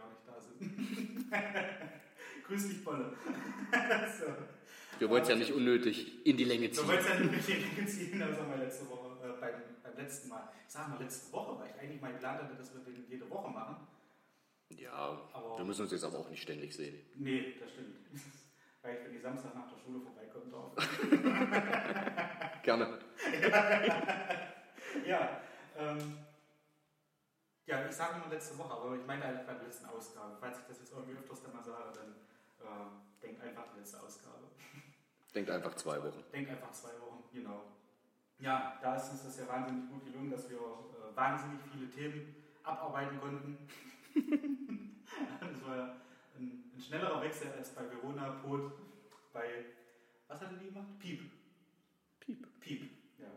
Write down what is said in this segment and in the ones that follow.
Die auch nicht da sind. Grüß dich, Bolle. so. Wir wollen es ja nicht unnötig in die Länge ziehen. wolltest ja nicht mit den Länge ziehen, das haben wir letzte Woche, äh, beim, beim letzten Mal. Ich sag mal letzte Woche, weil ich eigentlich mal geplant hatte, dass wir den jede Woche machen. Ja, Aber- wir müssen uns jetzt aber auch nicht ständig sehen. Nee, das stimmt. weil ich, wenn ich Samstag nach der Schule vorbeikommen darf. Gerne. ja, ähm, ja, ich sage immer letzte Woche, aber ich meine halt bei der letzten Ausgabe. Falls ich das jetzt irgendwie öfters dann mal sage, dann äh, denk einfach die letzte Ausgabe. Denkt einfach zwei Wochen. Denk einfach zwei Wochen, genau. Ja, da ist uns das ja wahnsinnig gut gelungen, dass wir äh, wahnsinnig viele Themen abarbeiten konnten. das war ja ein, ein schnellerer Wechsel als bei Verona, Pot, bei, was hatte die gemacht? Piep. Piep. Piep, ja.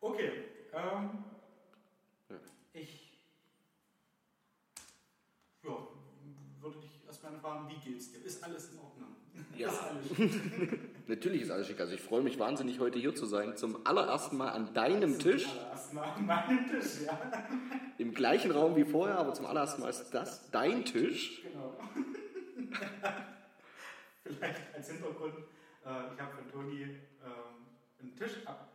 Okay, ähm, Ja. ich ja, erstmal fragen, wie geht's dir? Ist alles in Ordnung? Ja. Ist alles schick? Natürlich ist alles schick. Also ich freue mich wahnsinnig, heute hier zu sein. Zum allerersten Mal an deinem Tisch. Erstmal an meinem Tisch, ja. Im gleichen Raum wie vorher, aber zum allerersten Mal ist das dein Tisch. Genau. Vielleicht als Hintergrund, äh, ich habe von Toni ähm, einen Tisch ab,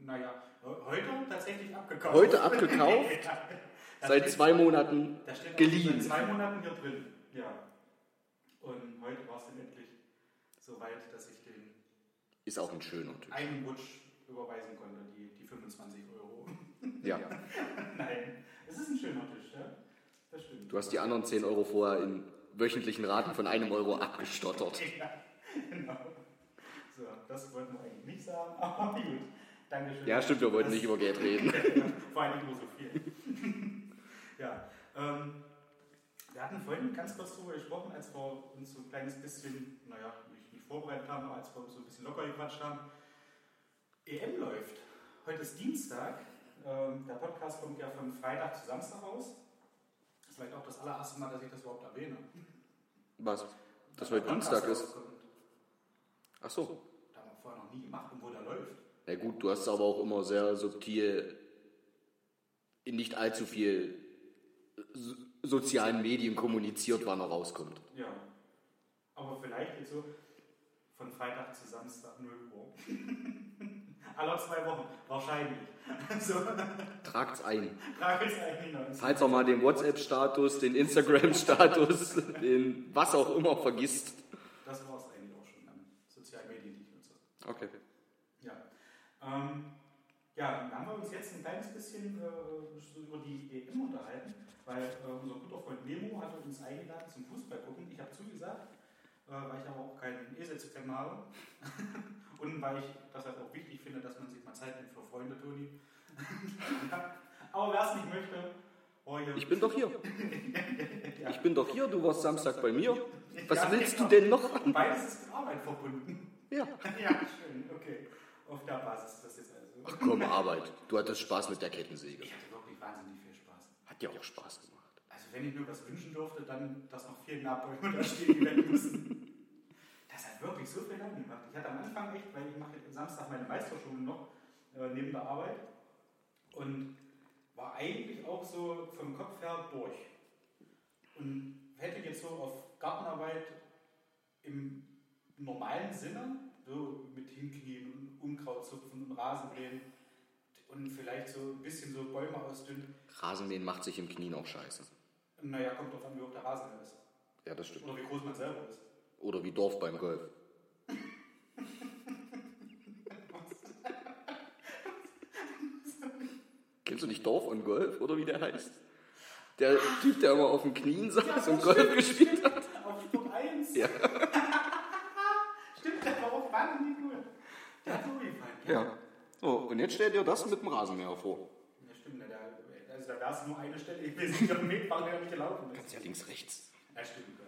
naja, he- heute tatsächlich abgekauft. Heute abgekauft? Ja. Seit zwei Monaten geliehen. Seit zwei Monaten hier drin, ja. Und heute war es dann endlich so weit, dass ich den Ist auch ein schöner Tisch. einen Rutsch überweisen konnte, die, die 25 Euro. Ja. Nein, es ist ein schöner Tisch, ja. Das stimmt. Du hast die anderen 10 Euro vorher in wöchentlichen Raten von einem Euro abgestottert. Ja, genau. So, das wollten wir eigentlich nicht sagen, aber gut. Dankeschön. Ja, stimmt, wir wollten nicht über Geld reden. Vor allem nicht über so viel. ja, ähm, wir hatten vorhin ganz kurz darüber gesprochen, als wir uns so ein kleines bisschen, naja, nicht, nicht vorbereitet haben, aber als wir so ein bisschen locker gequatscht haben. EM läuft. Heute ist Dienstag. Ähm, der Podcast kommt ja von Freitag zu Samstag raus. Das ist vielleicht auch das allererste Mal, dass ich das überhaupt erwähne. Was? Dass heute Dienstag ist. rauskommt. Ach so. Das haben wir vorher noch nie gemacht und wo der läuft. Na gut, du hast es aber auch immer sehr subtil in nicht allzu viel so- sozialen Medien kommuniziert, wann er rauskommt. Ja. Aber vielleicht jetzt so von Freitag zu Samstag 0 Uhr. Aller zwei Wochen, wahrscheinlich. So, Tragt's ein. es eigentlich noch. Falls er mal den WhatsApp-Status, den Instagram-Status, den was auch immer vergisst. Das war es eigentlich auch schon an sozialen Medien, die ich nutze. Okay. Ja. Ähm, ja, dann haben wir uns jetzt ein kleines bisschen äh, so über die EM unterhalten, weil äh, unser guter Freund Nemo hat uns eingeladen zum Fußball gucken. Ich habe zugesagt, äh, weil ich aber auch keinen Eselsklem habe. Und weil ich das halt auch wichtig finde, dass man sich mal Zeit nimmt für Freunde, Toni. aber wer es nicht möchte, oh, hier. Ich bin doch hier. Ich bin doch hier, du warst Samstag bei mir. Was Ja, willst genau. du denn noch? Beides ist mit Arbeit verbunden. Ja. ja, schön, okay. Auf der Basis ist das jetzt also. Ach komm, Arbeit. Du hattest Spaß mit der Kettensäge. Ich hatte wirklich wahnsinnig viel Spaß. Hat dir auch Spaß gemacht. Also wenn ich mir was wünschen durfte, dann, dass noch vier Nahbäume da stehen, weg müssen. Das hat wirklich so viel Laune gemacht. Ich hatte am Anfang echt, weil ich mache Samstag meine Meisterschule noch äh, neben der Arbeit und war eigentlich auch so vom Kopf her durch. Und hätte jetzt so auf Gartenarbeit im normalen Sinne, so mit Hinknien und Unkraut zupfen und Rasenmähen und vielleicht so ein bisschen so Bäume ausdünnen. Rasenmähen macht sich im Knien auch scheiße. Naja, kommt drauf an, wie hoch der Rasen ist. Ja, das stimmt. Oder wie groß man selber ist. Oder wie Dorf beim Golf. Kennst du nicht Dorf und Golf oder wie der heißt? Der Typ, der immer auf den Knien saß und Golf gespielt hat. Auf Sport 1. Ja. Stimmt, der war auch wahnsinnig cool. Der hat so gefallen. ja. So, und jetzt stell dir das mit dem Rasenmäher vor. Ja, stimmt. Der, also da wäre es nur eine Stelle gewesen, die am Metfahren der nicht gelaufen ist ist. ja links, rechts. Ja, stimmt. Ja.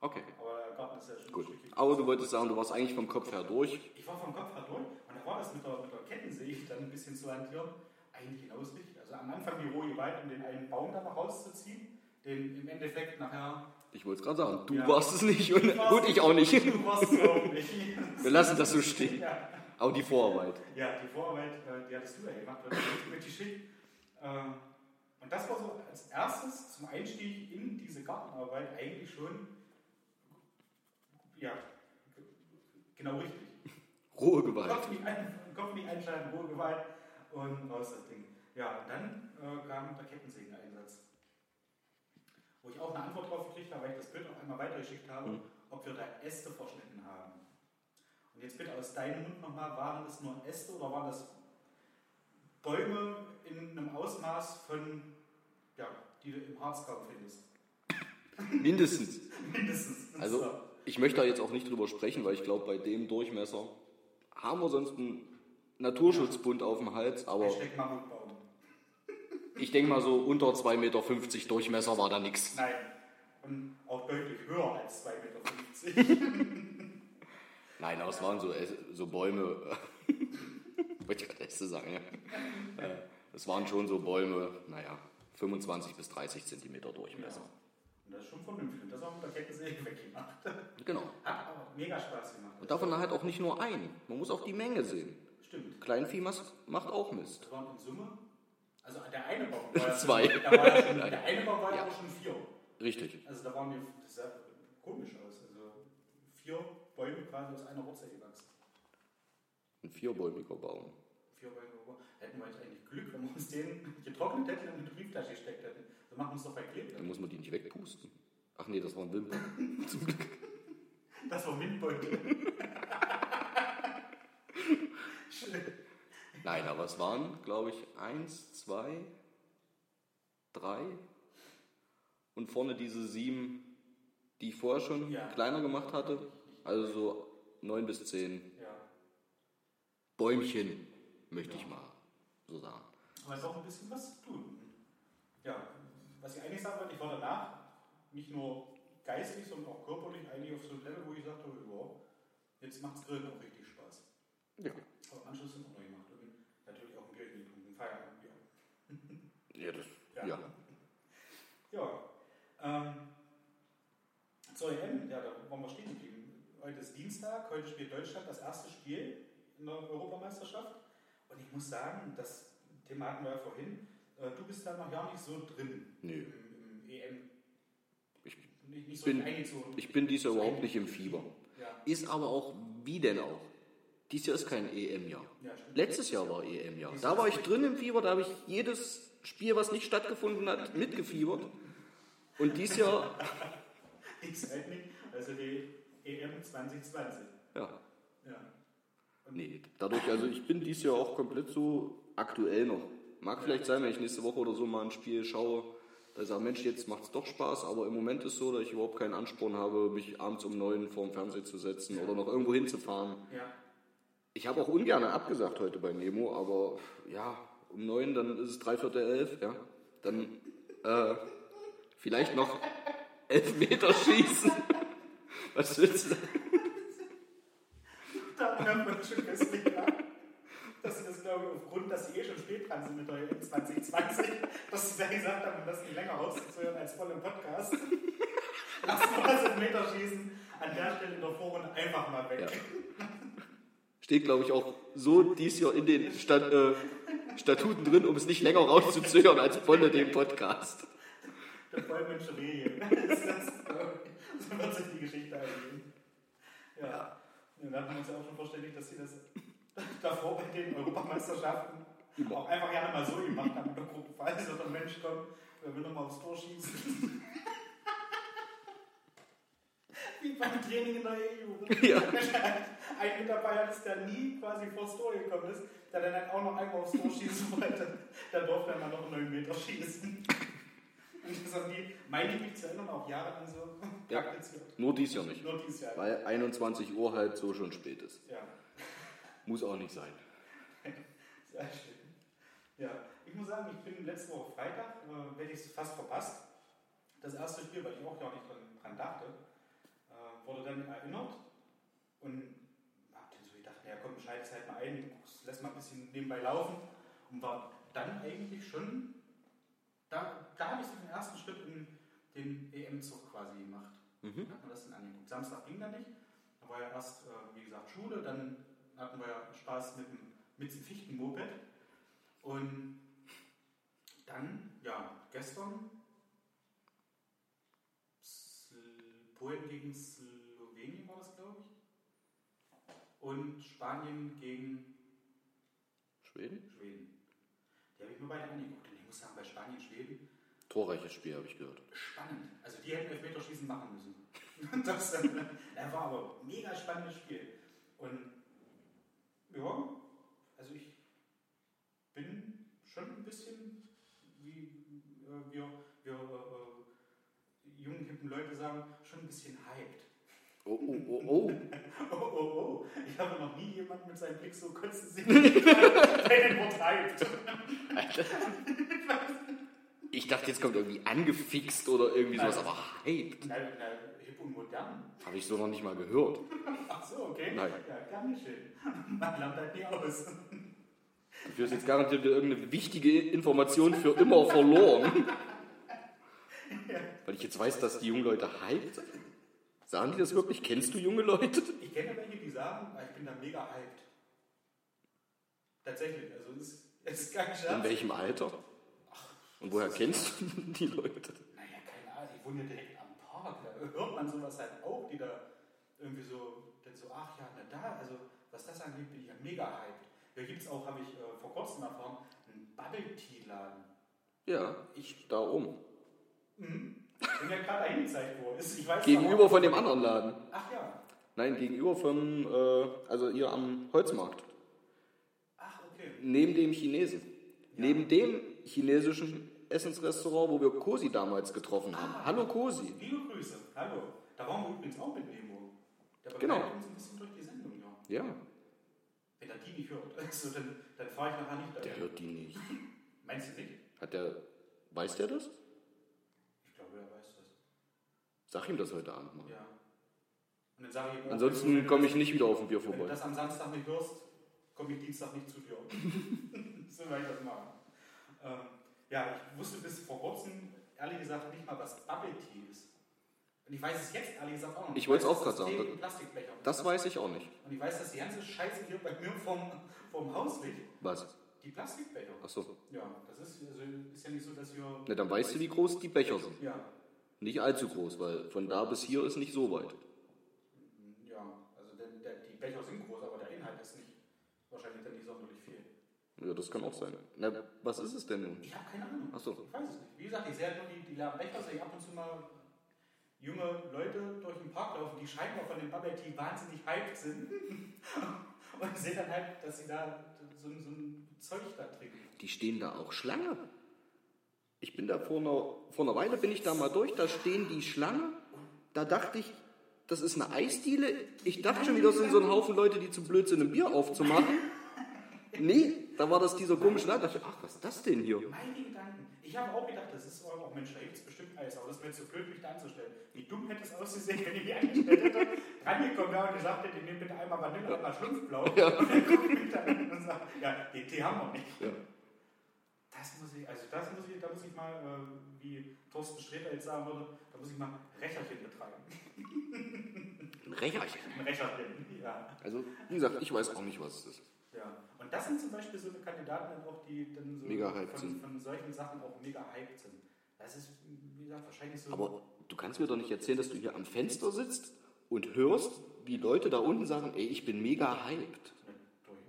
Okay, Aber der Garten ist ja schon gut. Aber du wolltest sagen, du warst eigentlich vom Kopf her durch. Ich war vom Kopf her durch und da war das mit der, mit der Kettensäge dann ein bisschen zu hantieren. Eigentlich genauso richtig. Also am Anfang die rohe Gewalt, um den einen Baum da noch rauszuziehen, den im Endeffekt nachher. Ich wollte es gerade sagen, du Ja. warst es nicht und gut, ich auch nicht. Du warst es auch nicht. Wir lassen das so stehen. Ja. Aber die Vorarbeit. Ja, die Vorarbeit, äh, die hattest du ja gemacht, das war richtig schick. Ähm, Und das war so als erstes zum Einstieg in diese Gartenarbeit eigentlich schon, ja, genau richtig. Rohe Gewalt. Kopf nicht, ein, Kopf nicht einschalten, Ruhe Gewalt und raus das Ding. Ja, und dann äh, kam der Kettensägen-Einsatz. Wo ich auch eine Antwort drauf gekriegt habe, weil ich das Bild auch einmal weitergeschickt habe, Mhm. ob wir da Äste verschnitten haben. Und jetzt bitte aus deinem Mund nochmal, waren das nur Äste oder waren das Bäume in einem Ausmaß von, ja, die du im Harz kaum findest? Mindestens. Mindestens. Also, So. ich möchte da jetzt auch nicht drüber sprechen, weil ich glaube, bei dem Durchmesser haben wir sonst einen Naturschutzbund auf dem Hals, aber ich denke mal so unter 2,50 Meter Durchmesser war da nichts. Nein. Und auch deutlich höher als 2,50 Meter. Nein, aber es waren so, äh, so Bäume, wollte ich gerade erst sagen, ja. Äh, Es waren schon so Bäume, naja, 25 bis 30 Zentimeter Durchmesser. Und das ist schon vernünftig. Und das haben wir mit der Kettensäge weggemacht. Genau. Hat aber mega Spaß gemacht. Und davon halt auch nicht nur ein, man muss auch die Menge sehen. Stimmt. Kleinvieh macht auch Mist. Das waren in Summe. Also der eine Baum war ja Zwei. Schon, da war ja schon, der eine Baum war ja Ja. auch schon vier. Richtig. Also da waren wir, das sah komisch aus. Also vier Bäume quasi aus einer Wurzel gewachsen. Ein vierbäumiger Baum. Hätten wir jetzt eigentlich Glück, wenn wir uns den getrocknet hätten und in die Brieftasche gesteckt hätten. So machen wir es doch bei Dann Klebern. muss man die nicht wegpusten. Ach nee, das waren Wimpern. Zum Glück. Das war Windbeutel. Nein, aber es waren, glaube ich, eins, zwei, drei und vorne diese sieben, die ich vorher schon Ja. kleiner gemacht hatte. Also so neun bis zehn Ja. Bäumchen, möchte ich mal so sagen. Aber es ist auch ein bisschen was zu tun. Ja, was ich eigentlich sagen wollte, ich war danach nicht nur geistig, sondern auch körperlich eigentlich auf so einem Level, wo ich sagte, ja, jetzt macht es Grillen auch richtig Spaß. Ja. Aber im Anschluss sind wir noch gemacht. Und natürlich auch ein Bier getrunken, Feierabend. Ja. Ja, das, Ja. ja. Ja. Ähm, zur EM, ja, da waren wir stehen geblieben. Heute ist Dienstag, heute spielt Deutschland das erste Spiel in der Europameisterschaft. Und ich muss sagen, das Thema hatten wir ja vorhin, äh, du bist da noch gar nicht so drin Nö. im, im EM. Ich so bin-. Ich bin dies Jahr überhaupt nicht im Fieber. Ja, Ist aber auch, wie denn auch? Dies Jahr ist kein EM-Jahr. ja. Letztes Jahr war EM-Jahr. Da war ich drin im Fieber, da habe ich jedes Spiel, was nicht stattgefunden hat, mitgefiebert. Und dies Jahr, Ich halt nicht. Also die EM 2020. ja, Ja. nee, dadurch, also ich bin dies Jahr auch komplett so aktuell noch. Mag vielleicht sein, wenn ich nächste Woche oder so mal ein Spiel schaue, da ich sage, Mensch, jetzt macht es doch Spaß, aber im Moment ist so, dass ich überhaupt keinen Ansporn habe, mich abends um neun vor dem Fernseher zu setzen oder noch irgendwo hinzufahren. Ja. Ich habe auch ungern abgesagt heute bei Nemo, aber ja, um neun, dann ist es dreiviertel elf, ja. Dann äh, vielleicht noch elf Meter schießen. Was willst du? Da haben wir schon gelacht. Dass sie das, glaube ich, aufgrund, dass sie eh schon spät dran sind mit der EM 2020, dass sie da gesagt haben, um das nicht länger auszuhören als voll im Podcast. Lassen wir das im Meter schießen. an der Stelle in der Vorrunde einfach mal weg. Ja. Steht, glaube ich, auch so dies Jahr in den Stat äh, Statuten drin, um es nicht länger rauszuzögern als Bonne den Podcast. Der Vollmensche Regeln. Das, das, so wird sich die Geschichte ergeben. Ja. Und dann haben wir uns ja auch schon verständigt, dass sie das davor bei den Europameisterschaften auch einfach gerne mal so gemacht haben in der Gruppe. Falls so ein Mensch kommt, der will nochmal aufs Tor schießen. Wie beim Training in der EU. Ja. Ein Mitarbeiter ist, der nie quasi vors Tor gekommen ist, der dann halt auch noch einmal aufs Tor schießen wollte. Der durfte dann noch 9 Meter schießen. Und das haben die, meine gibt es ja immer noch jahrelang so Ja. praktiziert. Nur dies Jahr nicht. Nur dieses Jahr. Weil 21 Uhr halt so schon spät ist. Ja, Muss auch nicht sein. sehr schön. Ja, ich muss sagen, ich bin letzte Woche Freitag, äh, werde ich es fast verpasst. Das erste Spiel, weil ich auch gar nicht dran, dran dachte, äh, wurde dann erinnert und hab dann so gedacht, ja komm, schalte halt mal ein, guckst, lässt mal ein bisschen nebenbei laufen und war dann eigentlich schon, da, da habe ich den ersten Schritt in den EM-Zug quasi gemacht. Mhm. Dann hat man das dann angeguckt. Samstag ging da nicht, da war ja erst, äh, wie gesagt, Schule, dann hatten wir ja Spaß mit dem, mit dem Fichtenmoped und dann, ja, gestern Polen gegen Slowenien war das, glaube ich. Und Spanien gegen Schweden? Schweden. Die habe ich mir beide angeguckt. Und ich muss sagen, bei Spanien, Schweden, Torreiches Spiel, habe ich gehört. spannend. Also die hätten Elfmeterschießen machen müssen. Das, äh, das war aber ein mega spannendes Spiel. Und ja, also ich bin schon ein bisschen, wie äh, wir, wir äh, jungen, hippen Leute sagen, schon ein bisschen hyped. Oh, oh, oh, oh. Oh, oh, oh. Ich habe noch nie jemanden mit seinem Blick so konzentriert bei dem Wort hyped. Ich dachte, jetzt kommt irgendwie angefixt oder irgendwie sowas, aber hyped. Na, na, hip und modern. Habe ich so noch nicht mal gehört. Ach so, okay. Nein. Ja, gar nicht schön. Man lernt halt nie aus. Du hast jetzt garantiert irgendeine wichtige Information für immer verloren. Weil ich jetzt weiß, dass die jungen Leute hyped sind. Sagen die das wirklich? Kennst du junge Leute? Ich kenne welche, die sagen, ah, ich bin da mega hyped. Tatsächlich, also es ist, es ist kein In Scherz. welchem Alter? Und woher kennst du die Leute? Naja, keine Ahnung, ich wohne ja direkt am Park, da hört man sowas halt auch, die da irgendwie so, dann so, ach ja, na da, also was das angeht, bin ich ja mega hyped. Da gibt es auch, habe ich äh, vor kurzem erfahren, einen Bubble-Tea-Laden. Ja, ich da oben. Mhm. Bin ja gerade eingezeigt worden. Ist- Ich weiß Gegenüber aber- von dem anderen Laden. Ach ja, Nein, gegenüber vom, äh, also hier am Holzmarkt. ach okay. Neben dem Chinesen. Neben dem chinesischen Essensrestaurant, wo wir Cosi damals getroffen haben. Ah. Hallo Cosi. Liebe Grüße, hallo. Da waren wir übrigens auch mit Nemo. Der Genau. uns ein bisschen durch die Sendung, ja. Ja, Wenn er die nicht hört, also dann, dann fahre ich nachher nicht dahin. der hört die nicht. Meinst du nicht? Hat der, weiß der das? Ich glaube, er weiß das. Sag ihm das heute Abend mal. Ja. Und dann sage ich ihm, Ansonsten komme ich nicht wieder auf ein Bier Wenn du vorbei. das am Samstag nicht hörst, komme ich Dienstag nicht zu dir. so werde ich das machen. Ähm, ja, ich wusste bis vor kurzem, ehrlich gesagt, nicht mal, was Bubble Tea ist. Und ich weiß es jetzt, ehrlich gesagt, auch noch nicht. Ich wollte es weiß, auch gerade sagen. Plastikbecher Das weiß ich auch nicht. Und ich weiß, dass die ganze Scheiße hier bei mir vom, vom Haus liegt. Was? Die Plastikbecher. Achso. Ja, das ist, also ist ja nicht so, dass wir. Na, dann weißt du, wie groß die Becher sind. Ja, Nicht allzu groß, weil von da bis hier ist nicht so weit. ja, also der, der, die Becher sind groß, aber der Inhalt ist nicht, wahrscheinlich dann nicht sonderlich viel. Ja, das kann auch sein. Na, was ist es denn nun? Ich habe keine Ahnung. Achso. Ich weiß es nicht. Wie gesagt, ich sehe halt nur die, die leeren Becher, sehe ich ab und zu mal junge Leute durch den Park laufen, die scheinbar von dem Bubble Tea wahnsinnig hyped sind. und sehe dann halt, dass sie da so, ein- so ein Zeug da trinken. Die stehen da auch Schlange. Ich bin da vor einer, vor einer Weile bin ich da mal durch, da stehen die Schlange. Da dachte ich, das ist eine Eisdiele. Ich dachte schon wieder, das sind so ein Haufen Leute, die zu blöd sind, ein Bier aufzumachen. Nee, da war das dieser komische Laden. Da dachte ich, ach, was ist das denn hier? Meine Gedanken. Ich habe auch gedacht, das ist auch Mensch, da gibt es bestimmt Eis, aber das wäre zu blöd, mich da anzustellen. Wie dumm hätte es ausgesehen, wenn ich mich angestellt hätte, rangekommen wäre und gesagt hätte, nimm bitte einmal Vanille, einmal Schlumpfblau. Und dann gucke ich mich da an und sage, ja, den Tee haben wir nicht. Ja. das muss ich, also das muss ich, da muss ich mal, äh, wie Thorsten Sträter jetzt sagen würde, da muss ich mal Recherchen betreiben. Ein Recherchen. Ein Recherchen, ja. Also, wie gesagt, ich weiß auch nicht, was es ist. Ja, und das sind zum Beispiel so eine Kandidaten auch, die dann so Mega von, von solchen Sachen auch mega hyped sind. Das ist, wie gesagt, wahrscheinlich so. Aber du kannst mir doch nicht erzählen, dass du hier am Fenster sitzt und hörst, wie Leute da unten sagen, ey, ich bin mega hyped.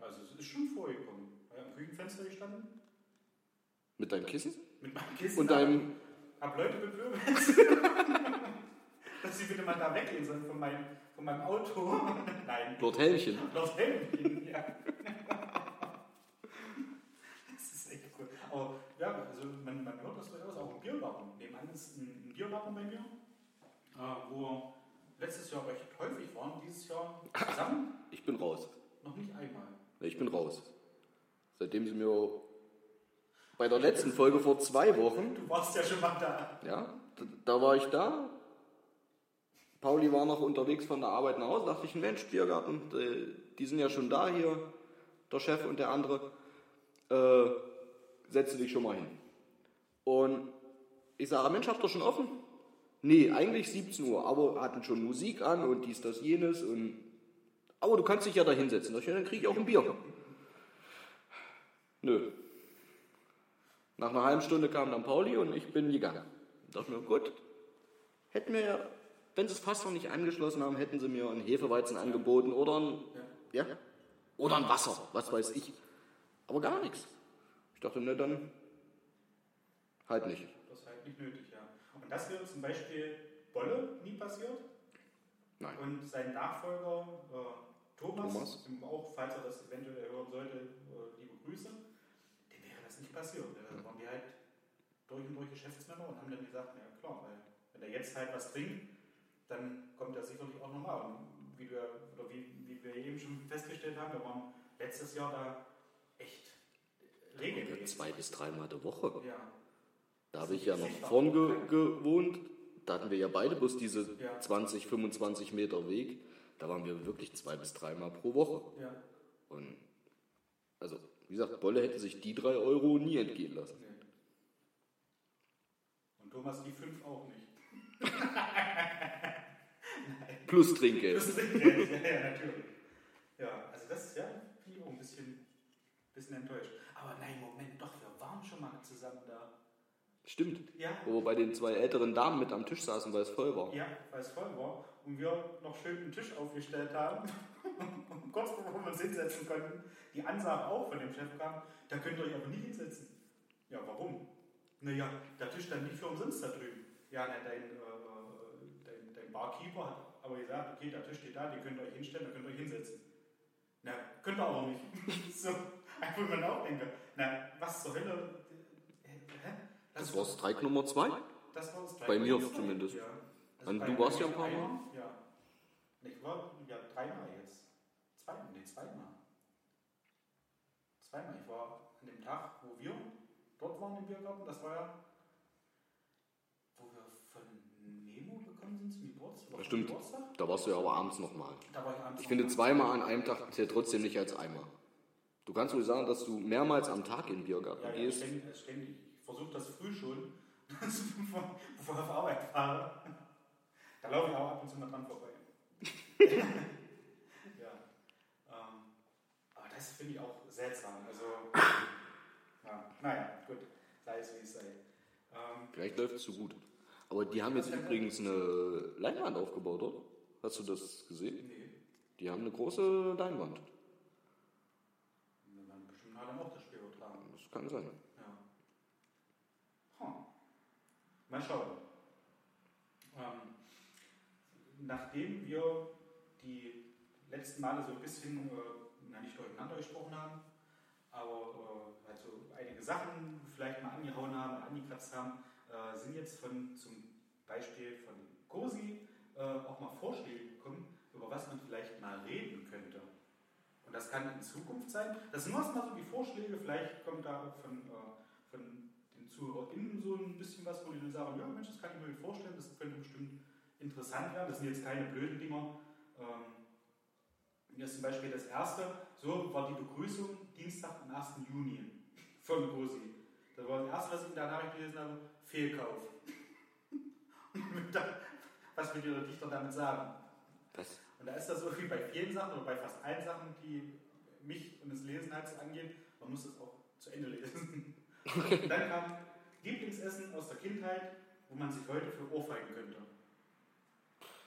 Also es ist schon vorgekommen. Am Küchenfenster gestanden, Mit deinem Kissen? mit meinem Kissen. Und deinem. Hab Leute bewirbelt, dass sie bitte mal da weggehen sollen von meinem, von meinem Auto. Nein. Lord Helmchen. Lord Helmchen, ja. das ist echt cool. Aber ja, also man, man hört das durchaus auch im Biergarten. Nebenan ist ein, ein Biergarten bei mir, äh, wo wir letztes Jahr recht häufig waren, dieses Jahr zusammen Ich bin raus. noch nicht einmal. Ich bin raus. Seitdem sie mir bei der letzten Folge vor zwei Wochen, Du warst ja schon mal da. ja, da, da war ich da. Pauli war noch unterwegs von der Arbeit nach Hause. Dachte ich, Mensch, Biergarten, die, die sind ja schon da hier, der Chef und der andere. Äh, setze dich schon mal hin. Und ich sage, Mensch, habt ihr schon offen? Nee, eigentlich 17 Uhr, aber hatten schon Musik an und dies, das, jenes. Und, aber du kannst dich ja da hinsetzen. Da dann kriege ich auch ein Bier. Nö. Nach einer halben Stunde kam dann Pauli und ich bin gegangen. Ich dachte mir, gut, hätten wir ja, wenn sie es fast noch nicht angeschlossen haben, hätten sie mir einen Hefeweizen angeboten oder ein, ja, oder ein Wasser, was weiß ich. Aber gar nichts. Ich dachte, ne, dann halt nicht. Das ist halt nicht nötig, ja. Und das wäre zum Beispiel Bolle nie passiert. Nein. Und sein Nachfolger äh, Thomas, Thomas. auch, falls er das eventuell hören sollte, äh, liebe Grüße, dem wäre das nicht passiert. Da waren wir halt durch und durch Geschäftsmänner und haben dann gesagt, ja klar, weil wenn er jetzt halt was trinkt, dann kommt er sicherlich auch nochmal. Und wie, ja- oder wie, wie wir eben schon festgestellt haben, wir waren letztes Jahr da echt regelmäßig. Zwei bis dreimal die Woche. Ja, Da habe ich ja noch vorn ge gewohnt. Da hatten wir ja beide bloß diese 20, 25 Meter Weg. Da waren wir wirklich zwei bis dreimal pro Woche. ja. Und also, wie gesagt, Bolle hätte sich die drei Euro nie entgehen lassen. Nee. Und Thomas die fünf auch nicht. Plus Trinkgeld. Ist Trinkgeld, ja, ja, natürlich. Ja, also das ist ja, finde ich auch ein bisschen, bisschen enttäuscht. Aber nein, Moment, doch, wir waren schon mal zusammen da. Stimmt. Ja, Wo wir bei den zwei älteren Damen mit am Tisch saßen, weil es voll war. ja, weil es voll war und wir noch schön einen Tisch aufgestellt haben. und kurz bevor wir uns hinsetzen konnten, die Ansage auch von dem Chef kam, da könnt ihr euch aber nicht hinsetzen. Ja, warum? Naja, der Tisch stand nicht für umsonst da drüben. Ja, na, dein, äh, dein, dein Barkeeper hat aber gesagt, okay, der Tisch steht da, den könnt ihr euch hinstellen, da könnt ihr euch hinsetzen. Na, könnt ihr aber nicht. so, einfach mal nachdenken. Na, was zur Hölle? Hä? Hä? Das war Streik Nummer zwei. Das war das Bei mir zumindest. Ja. Also Und bei- du warst ja ein paar Mal? einmal, Ja. Ich war ja dreimal jetzt. Zweimal, nee, zweimal. Zweimal. Ich war an dem Tag, wo wir dort waren im Biergarten, das war ja, wo wir von Nemo gekommen zum stimmt. Da warst du ja aber abends nochmal. Ich Ich finde, zweimal an einem Tag zählt trotzdem nicht als einmal. Du kannst wohl sagen, dass du mehrmals am Tag in den Biergarten Ja, ja, gehst. ständig. Ich versuche das früh schon, bevor ich auf Arbeit fahre. Da laufe ich auch ab und zu mal dran vorbei. ja. Ähm, aber das finde ich auch seltsam. Also, ja, naja, gut, sei es wie es sei. Ähm, Vielleicht läuft es so gut. Aber die haben jetzt übrigens eine Leinwand aufgebaut, oder? Hast du das gesehen? nee, Die haben eine große Leinwand. wir werden bestimmt alle auch das Spiel übertragen. Das kann sein. Ja. Hm. Mal schauen. Ähm, nachdem wir die letzten Male so ein bisschen, äh, na nicht durcheinander gesprochen haben, aber äh, halt so einige Sachen vielleicht mal angehauen haben, angekratzt haben, äh, sind jetzt von zum Beispiel von COSI äh, auch mal Vorschläge gekommen, über was man vielleicht mal reden könnte. Und das kann in Zukunft sein. Das sind erstmal so die Vorschläge, vielleicht kommt da auch von, äh, von den ZuhörerInnen so ein bisschen was, wo die dann sagen, ja Mensch, das kann ich mir vorstellen, das könnte bestimmt interessant werden. Das sind jetzt keine blöden Dinger. Ähm, ist zum Beispiel das erste, so war die Begrüßung Dienstag, am 1. Juni von COSI. Das war das erste, was ich in der Nachricht gelesen habe: Fehlkauf. was will der Dichter damit sagen? Was? Und da ist das so wie bei vielen Sachen oder bei fast allen Sachen, die mich und das Lesen halt so angehen, man muss das auch zu Ende lesen. Und dann kam Lieblingsessen aus der Kindheit, wo man sich heute für ohrfeigen könnte.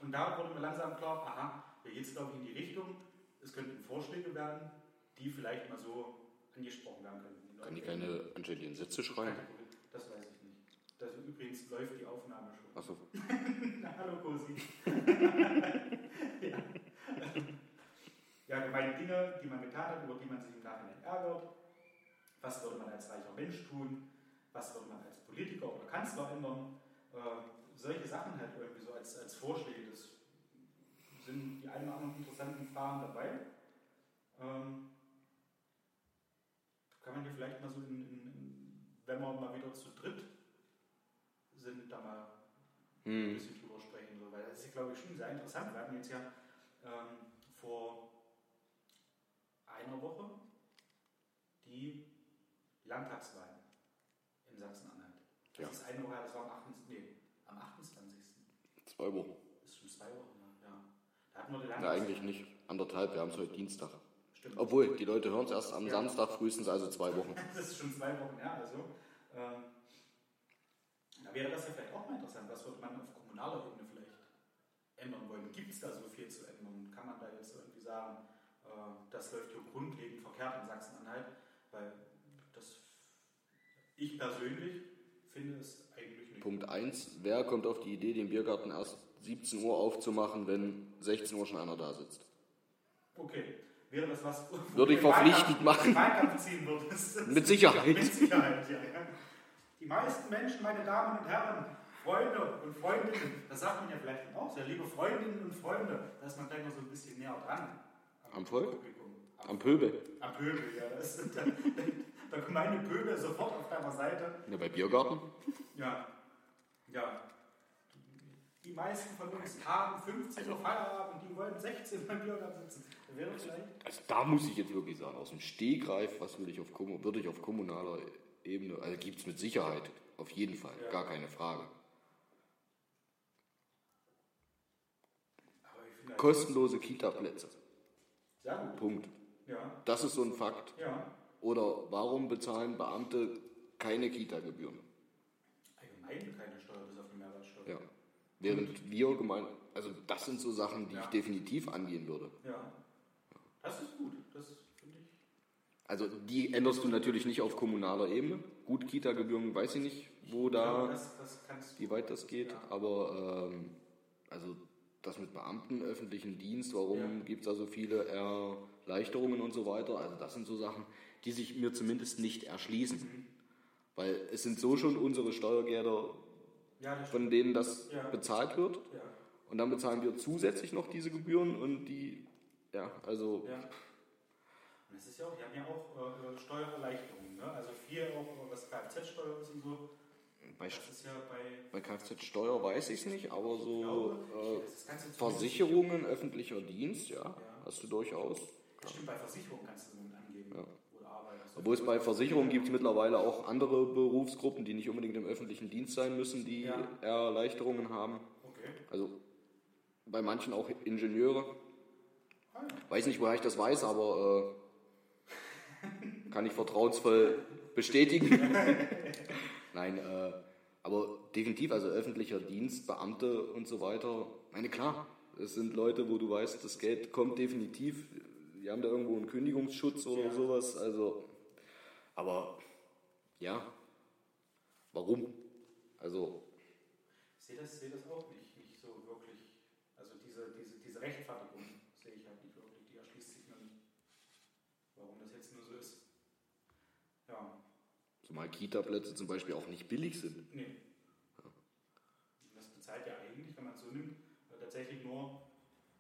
Und da wurde mir langsam klar, aha, hier geht es glaube ich in die Richtung, es könnten Vorschläge werden, die vielleicht mal so angesprochen werden könnten. Kann die keine Angelina Sätze schreiben? Das weiß ich nicht. Das, übrigens läuft die Aufnahme schon. Achso. Hallo Cosi. ja. ja, gemeine Dinge, die man getan hat, über die man sich im Nachhinein ärgert. Was würde man als reicher Mensch tun? Was würde man als Politiker oder Kanzler ändern? Äh, solche Sachen halt irgendwie so als, als Vorschläge. Das sind die ein oder anderen interessanten Fragen dabei. Ähm, kann man hier vielleicht mal so, in, in, in, wenn wir mal wieder zu dritt sind, da mal Hm. ein bisschen drüber sprechen. So, weil das ist, glaube ich, schon sehr interessant. Wir hatten jetzt ja ähm, vor einer Woche die Landtagswahlen in Sachsen-Anhalt. Das Ja. ist eine Woche, das war am 28. Nee, am 28. Zwei Wochen. Das ist schon zwei Wochen, ja. ja. Da hatten wir die Ja, Landtagswahl. eigentlich nicht. Anderthalb, wir haben es heute Dienstag. Stimmt. Obwohl, die Leute hören es erst am Ja. Samstag, frühestens also zwei Wochen. Das ist schon zwei Wochen her, also. Ähm, da wäre das ja vielleicht auch mal interessant. Was würde man auf kommunaler Ebene vielleicht ändern wollen? Gibt es da so viel zu ändern? Kann man da jetzt irgendwie sagen, äh, das läuft hier grundlegend verkehrt in Sachsen-Anhalt? Weil das, ich persönlich finde es eigentlich nicht. Punkt 1. Wer kommt auf die Idee, den Biergarten erst 17 Uhr aufzumachen, wenn 16 Uhr schon einer da sitzt? Okay. Wäre das was, Würde ich verpflichtend machen. Wahlkampf ziehen würdest? Mit Sicherheit. Mit Sicherheit, ja. ja. Die meisten Menschen, meine Damen und Herren, Freunde und Freundinnen, das sagt man ja vielleicht auch sehr, liebe Freundinnen und Freunde, da ist man gleich noch so ein bisschen näher dran. Am Volk? Publikum. Am, Am Pöbel. am Pöbel, ja. Das ist der, der gemeine Pöbel sofort auf deiner Seite. Ja, bei Biergarten? Ja, ja. Die meisten von uns haben 15 Uhr Feierabend, die wollen 16 beim Biergarten sitzen. Vielleicht Also da muss ich jetzt wirklich sagen, aus dem Stegreif, was will ich auf, würde ich auf kommunaler Ebene, also gibt es mit Sicherheit, auf jeden Fall, Ja. gar keine Frage. ich Kostenlose Kita-Plätze, Sehr gut. Punkt. Ja, Das ist so ein Fakt. ja. Oder warum bezahlen Beamte keine Kita-Gebühren? Allgemein keine Steuer, bis auf die Mehrwertsteuer. Ja. Während wir gemein, also das sind so Sachen, die ich Ja. definitiv angehen würde. Ja. Das ist gut. Das ich. Also die änderst du natürlich nicht auf kommunaler Ebene. Gut, Kita-Gebühren weiß ich nicht, wo Ich glaube, da, das, das du. wie weit das geht, Ja. aber ähm, also das mit Beamten, öffentlichen Dienst, warum Ja. gibt es da so viele Erleichterungen und so weiter, also das sind so Sachen, die sich mir zumindest nicht erschließen. Mhm. Weil es sind so schon unsere Steuergelder, Ja, das von denen das bezahlt wird. Und dann bezahlen wir zusätzlich noch diese Gebühren und die, ja, also. Und es ist ja auch, wir haben ja auch äh, Steuererleichterungen. Ne? Also viel auch, äh, was Kfz-Steuer ist und so. bei, Das ist ja bei. bei Kfz-Steuer weiß ich es nicht, aber so glaube, äh, das Versicherungen, öffentlicher Dienst, ja, hast du durchaus. Stimmt, bei Versicherungen kannst du damit angeben, Ja. Obwohl es bei Versicherungen gibt es mittlerweile auch andere Berufsgruppen, die nicht unbedingt im öffentlichen Dienst sein müssen, die Ja. Erleichterungen haben. Okay. Also bei manchen auch Ingenieure. Ah, ja. Weiß nicht, woher ich das weiß, aber äh, kann ich vertrauensvoll bestätigen. Nein, äh, aber definitiv, also öffentlicher Dienst, Beamte und so weiter. Meine klar, es sind Leute, wo du weißt, das Geld kommt definitiv. Die haben da irgendwo einen Kündigungsschutz oder Ja. sowas. Also, aber ja, warum? Also Ich sehe das, sehe das auch nicht, nicht so wirklich. Also diese, diese, diese Rechtfertigung sehe ich halt nicht wirklich, die erschließt sich mir nicht. Warum das jetzt nur so ist. Ja, zumal Kita-Plätze zum Beispiel auch nicht billig sind. nee. Und Das bezahlt ja eigentlich, wenn man es so nimmt, äh, tatsächlich nur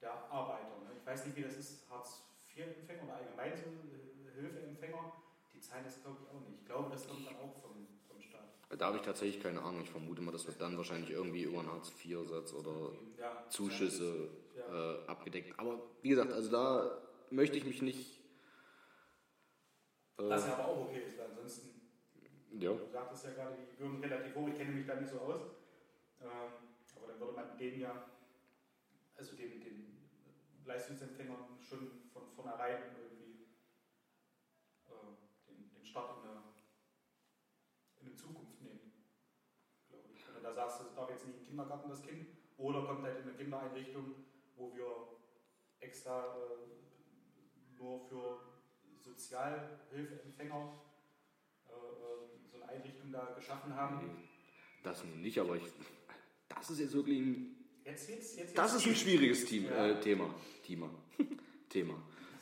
der Arbeiter. Ne? Ich weiß nicht, wie das ist, Hartz-IV-Empfänger oder allgemein so äh, Hilfeempfänger, die zahlen das glaube ich auch nicht. Ich glaube, das kommt dann auch vom, vom Staat. Da habe ich tatsächlich keine Ahnung. Ich vermute mal, das wird dann wahrscheinlich irgendwie über einen Hartz-IV-Satz oder Ja, Zuschüsse Ja. äh, abgedeckt. Aber wie gesagt, also da möchte ich mich nicht. Äh, Was ja aber auch okay ist, weil ansonsten Ja. Du sagtest ja gerade, die würden relativ hoch, ich kenne mich da nicht so aus. Ähm, aber dann würde man den ja, also den, den Leistungsempfängern schon von vornherein irgendwie äh, den, den Start in eine, in eine Zukunft nehmen. Glaube ich. Du da sagst, es darf jetzt nicht im Kindergarten das Kind oder kommt halt in eine Kindereinrichtung, wo wir extra äh, nur für Sozialhilfeempfänger äh, äh, eine Einrichtung da geschaffen haben. Das nun nicht, aber ich, das ist jetzt wirklich ein, Jetzt, jetzt, jetzt, das ist ein schwieriges Team, Ja. äh, Thema. Thema. Thema.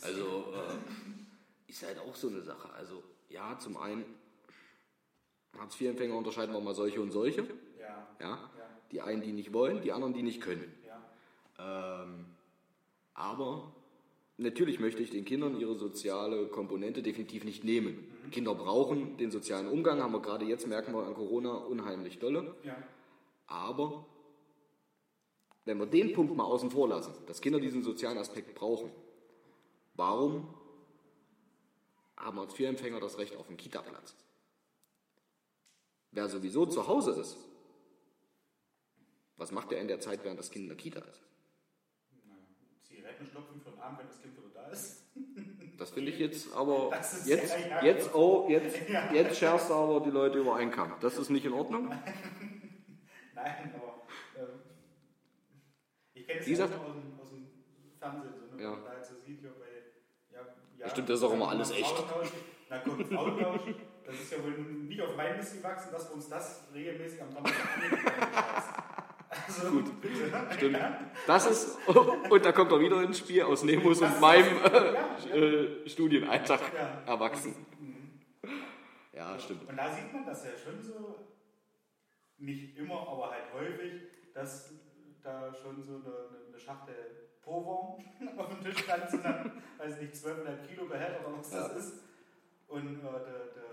Also äh, ist halt auch so eine Sache. Also ja, zum einen Hartz-IV-Empfänger unterscheiden wir mal solche und solche. Ja, Ja? ja, Die einen, die nicht wollen, die anderen, die nicht können. ja. Ähm, aber natürlich möchte ich den Kindern ihre soziale Komponente definitiv nicht nehmen. Kinder brauchen den sozialen Umgang, haben wir gerade jetzt, merken wir an Corona unheimlich dolle. ja. Aber wenn wir den Punkt mal außen vor lassen, dass Kinder diesen sozialen Aspekt brauchen, warum haben Hartz-IV-Empfänger das Recht auf einen Kita-Platz? Wer sowieso zu Hause ist, was macht er in der Zeit, während das Kind in der Kita ist? Naja, Zigaretten stopfen für den Abend, wenn das Kind wieder da ist. Das finde ich jetzt aber, jetzt, ja. jetzt, oh, jetzt, Ja. jetzt scherst du aber die Leute über einen Kamm. Das ist nicht in Ordnung. Nein, aber ähm, ich kenne es ja aus dem, aus dem Fernsehen, so, ne, Ja. man da halt so sieht, hier bei, ja, ja, Stimmt, das ist auch immer alles echt. Dann kommt Frauentausch, das ist ja wohl nicht auf meinen Mist gewachsen, dass wir uns das regelmäßig am Donnerstag. Also, bitte. Stimmt. Das ist, und da kommt er wieder ins Spiel aus Nemos und meinem äh, äh, Studienalltag Ja. erwachsen. Mhm. Ja, stimmt. Und da sieht man das ja schon so, nicht immer, aber halt häufig, dass da schon so eine, eine Schachtel Powern auf dem Tisch stand, sind dann, weiß nicht, 12,5 Kilo Behälter oder was das Ja. ist. Und äh, der, der,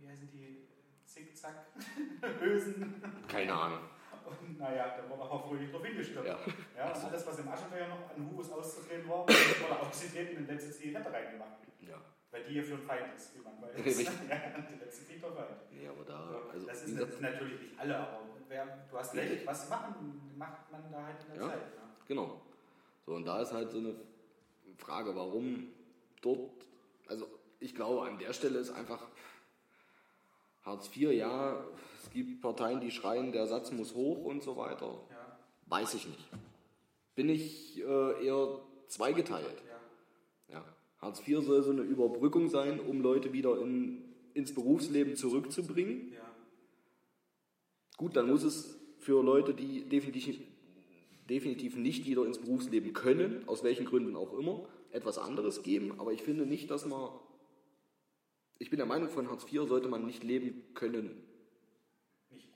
wie heißen die, Zickzack-Hülsen. Keine Ahnung. Und naja, da wurde aber fröhlich drauf hingestimmt. Ja. Ja. und alles, was im Aschenbecher noch an Hubus auszudrehen war, wurde ausgetreten und in letzte Zigarette reingemacht. Ja. Weil die hier für ein Feind ist, wie man weiß. Richtig. ja, die letzte kriegt der Feind. Nee, aber da, also, das ist gesagt, nat- natürlich nicht alle, aber wer, du hast recht, was machen, macht man da halt in der Ja. Zeit? Ne? genau. So, und da ist halt so eine Frage, warum dort, also ich glaube, an der Stelle ist einfach Hartz IV, ja, es gibt Parteien, die schreien, der Satz muss hoch und so weiter. Ja, Weiß ich nicht. Bin ich äh, eher zweigeteilt. ja, Ja. Hartz IV soll so eine Überbrückung sein, um Leute wieder in, ins Berufsleben zurückzubringen. ja, Gut, dann muss es für Leute, die definitiv, definitiv nicht wieder ins Berufsleben können, aus welchen Gründen auch immer, etwas anderes geben. Aber ich finde nicht, dass man. Ich bin der Meinung, von Hartz IV sollte man nicht leben können.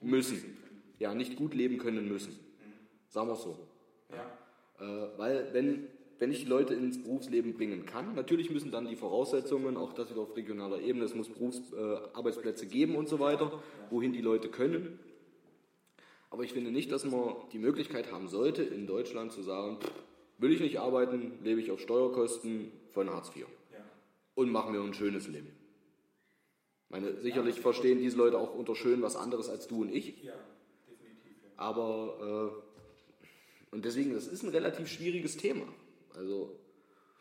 Müssen. Ja, nicht gut leben können müssen. Sagen wir es so. Ja, Äh, weil wenn, wenn ich die Leute ins Berufsleben bringen kann, natürlich müssen dann die Voraussetzungen, auch das wieder auf regionaler Ebene, es muss Berufs-, äh, Arbeitsplätze geben und so weiter, wohin die Leute können. Aber ich finde nicht, dass man die Möglichkeit haben sollte, in Deutschland zu sagen, pff, will ich nicht arbeiten, lebe ich auf Steuerkosten von Hartz IV ja, und mache mir ein schönes Leben. Ich meine, sicherlich verstehen diese Leute auch unter schön was anderes als du und ich. ja, definitiv. Ja. Aber, äh, und deswegen, das ist ein relativ schwieriges Thema. Also,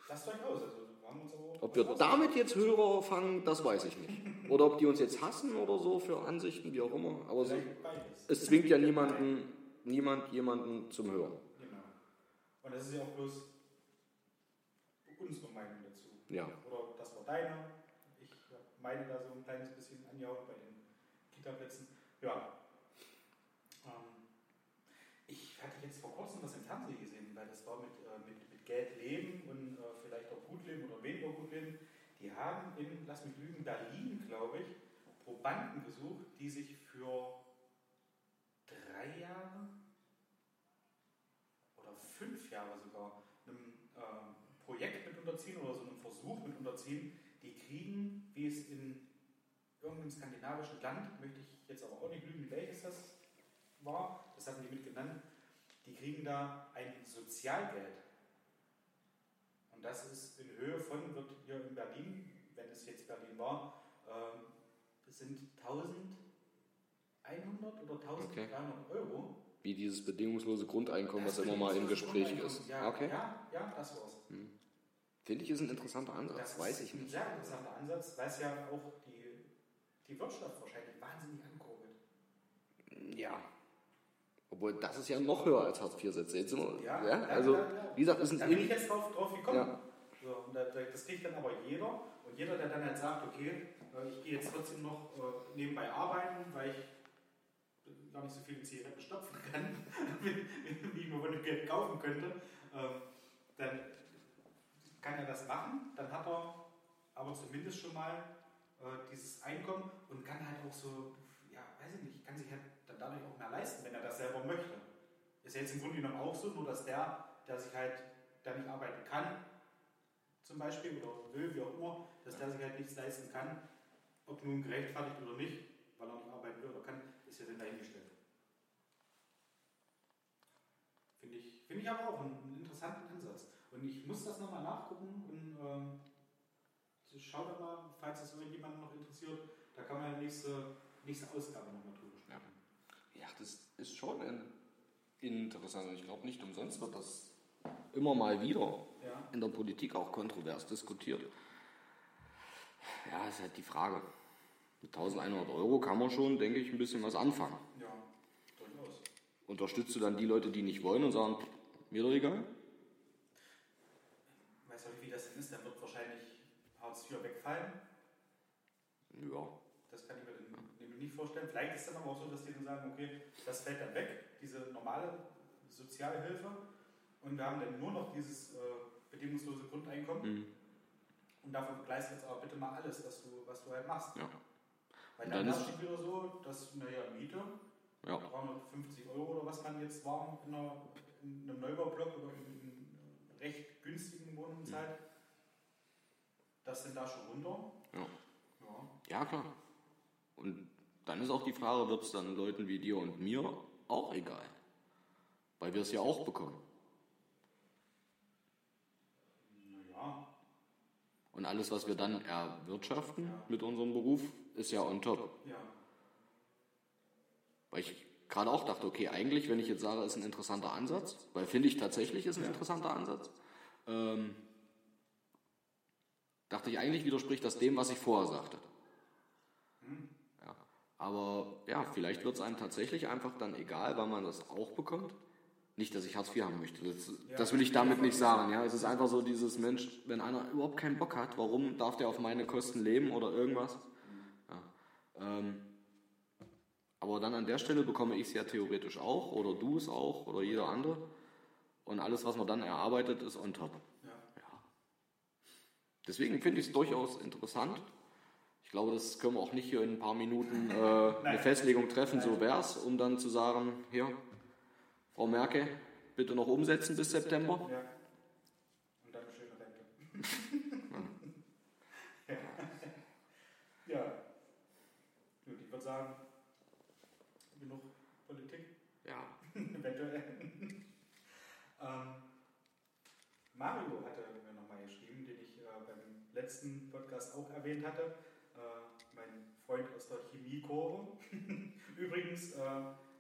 Das durchaus. Also, haben uns aber ob wir damit jetzt Hörer fangen, das weiß ich nicht. Oder ob die uns jetzt hassen oder so für Ansichten, wie auch immer. Aber so, es zwingt ja niemanden, niemand jemanden zum Hören. Genau. Und das ist ja auch bloß unsere Meinung dazu. Ja. Oder das war deine. Meine da so ein kleines bisschen anjauen bei den Kita-Plätzen. Ja. Ähm, ich hatte jetzt vor kurzem was im Fernsehen gesehen, weil das war mit, äh, mit, mit Geld leben und äh, vielleicht auch gut leben oder weniger gut leben. Die haben in, lass mich lügen, Berlin, glaube ich, Probanden gesucht, die sich für drei Jahre oder fünf Jahre sogar einem ähm, Projekt mit unterziehen oder so einem Versuch mit unterziehen, die kriegen, wie es in irgendeinem skandinavischen Land, möchte ich jetzt aber auch nicht lügen, welches das war, das hatten die mit genannt, die kriegen da ein Sozialgeld. Und das ist in Höhe von, wird hier in Berlin, wenn es jetzt Berlin war, ähm, sind 1100 oder 1300 Okay. Euro. Wie dieses bedingungslose Grundeinkommen, was Das immer mal im Gespräch ist. Ja, Okay. ja, ja, das war's. Finde ich, ist ein interessanter Ansatz. Das Weiß ist ich ein nicht. sehr interessanter Ansatz, weil es ja auch die, die Wirtschaft wahrscheinlich wahnsinnig ankurbelt. Ja. Obwohl, das ist ja noch höher als Hartz-IV-Sätze. Jetzt ja, ja, also, ja, ja. wie gesagt, ist ein Da bin ich jetzt drauf, drauf gekommen. Ja. So, und da, da, das kriegt dann aber jeder. Und jeder, der dann halt sagt, okay, äh, ich gehe jetzt trotzdem noch äh, nebenbei arbeiten, weil ich äh, gar nicht so viele Zigaretten stopfen kann, wie wie ich mir von dem Geld kaufen könnte, ähm, dann kann er das machen. Dann hat er aber zumindest schon mal äh, dieses Einkommen und kann halt auch so, ja, weiß ich nicht, kann sich halt dann dadurch auch mehr leisten, wenn er das selber möchte. Ist ja jetzt im Grunde genommen auch so, nur dass der, der sich halt da nicht arbeiten kann, zum Beispiel, oder will, wie auch immer, dass der sich halt nichts leisten kann, ob nun gerechtfertigt oder nicht, weil er nicht arbeiten will oder kann, ist ja dann dahingestellt. Finde ich, finde ich aber auch einen, interessanten. Und ich muss das nochmal nachgucken und ähm, schau da mal, falls das irgendjemanden noch interessiert, da kann man ja nächste, nächste Ausgabe nochmal drüber sprechen. ja, das ist schon ein, interessant. Und ich glaube, nicht umsonst wird das immer mal wieder Ja. in der Politik auch kontrovers diskutiert. Ja, ist halt die Frage. Mit 1100 Euro kann man schon, denke ich, ein bisschen was anfangen. Ja, durchaus. Unterstützt du dann die Leute, die nicht wollen und sagen, mir doch egal? Weißt du, wie das denn ist? Dann wird wahrscheinlich IV wegfallen. Ja. Das kann ich mir dann nämlich nicht vorstellen. Vielleicht ist es dann aber auch so, dass die dann sagen, okay, das fällt dann weg, diese normale Sozialhilfe. Und wir haben dann nur noch dieses äh, bedingungslose Grundeinkommen. Mhm. Und dafür begleist jetzt aber bitte mal alles, was du, was du halt machst. Ja. Weil dann, dann ist es wieder so, dass, naja, Miete, Ja. 350 Euro oder was man jetzt war in, einer, in einem Neubaublock oder in, in recht günstigen Wohnungen zahlt, das sind da schon runter. Ja. Ja. Ja, klar. Und dann ist auch die Frage, wird es dann Leuten wie dir und mir auch egal? Weil wir es ja auch bekommen. Naja, Und alles, was wir dann erwirtschaften mit unserem Beruf, ist ja on top. ja. Weil ich gerade auch dachte, okay, eigentlich, wenn ich jetzt sage, ist ein interessanter Ansatz, weil finde ich tatsächlich ist ein interessanter Ansatz, ähm, dachte ich, eigentlich widerspricht das dem, was ich vorher sagte. Ja. Aber ja, vielleicht wird es einem tatsächlich einfach dann egal, weil man das auch bekommt. Nicht, dass ich Hartz IV haben möchte. Das, das will ich damit nicht sagen. Ja, es ist einfach so dieses Mensch, wenn einer überhaupt keinen Bock hat, warum darf der auf meine Kosten leben oder irgendwas? Ja. Ähm, aber dann an der Stelle bekomme ich es ja theoretisch auch oder du es auch oder jeder andere. Und alles, was man dann erarbeitet, ist on top. Ja. Ja. Deswegen finde ich es durchaus interessant. Ich glaube, das können wir auch nicht hier in ein paar Minuten äh, eine Festlegung treffen, so wär's, um dann zu sagen, hier, Frau Merkel, bitte noch umsetzen bis September. Ja. Und dann schöne Rente. ja. Gut, ich würde sagen, genug Politik, Ja. eventuell. ähm, Mario hatte mir nochmal geschrieben, den ich äh, beim letzten Podcast auch erwähnt hatte. Äh, mein Freund aus der Chemiekurve. Übrigens, äh,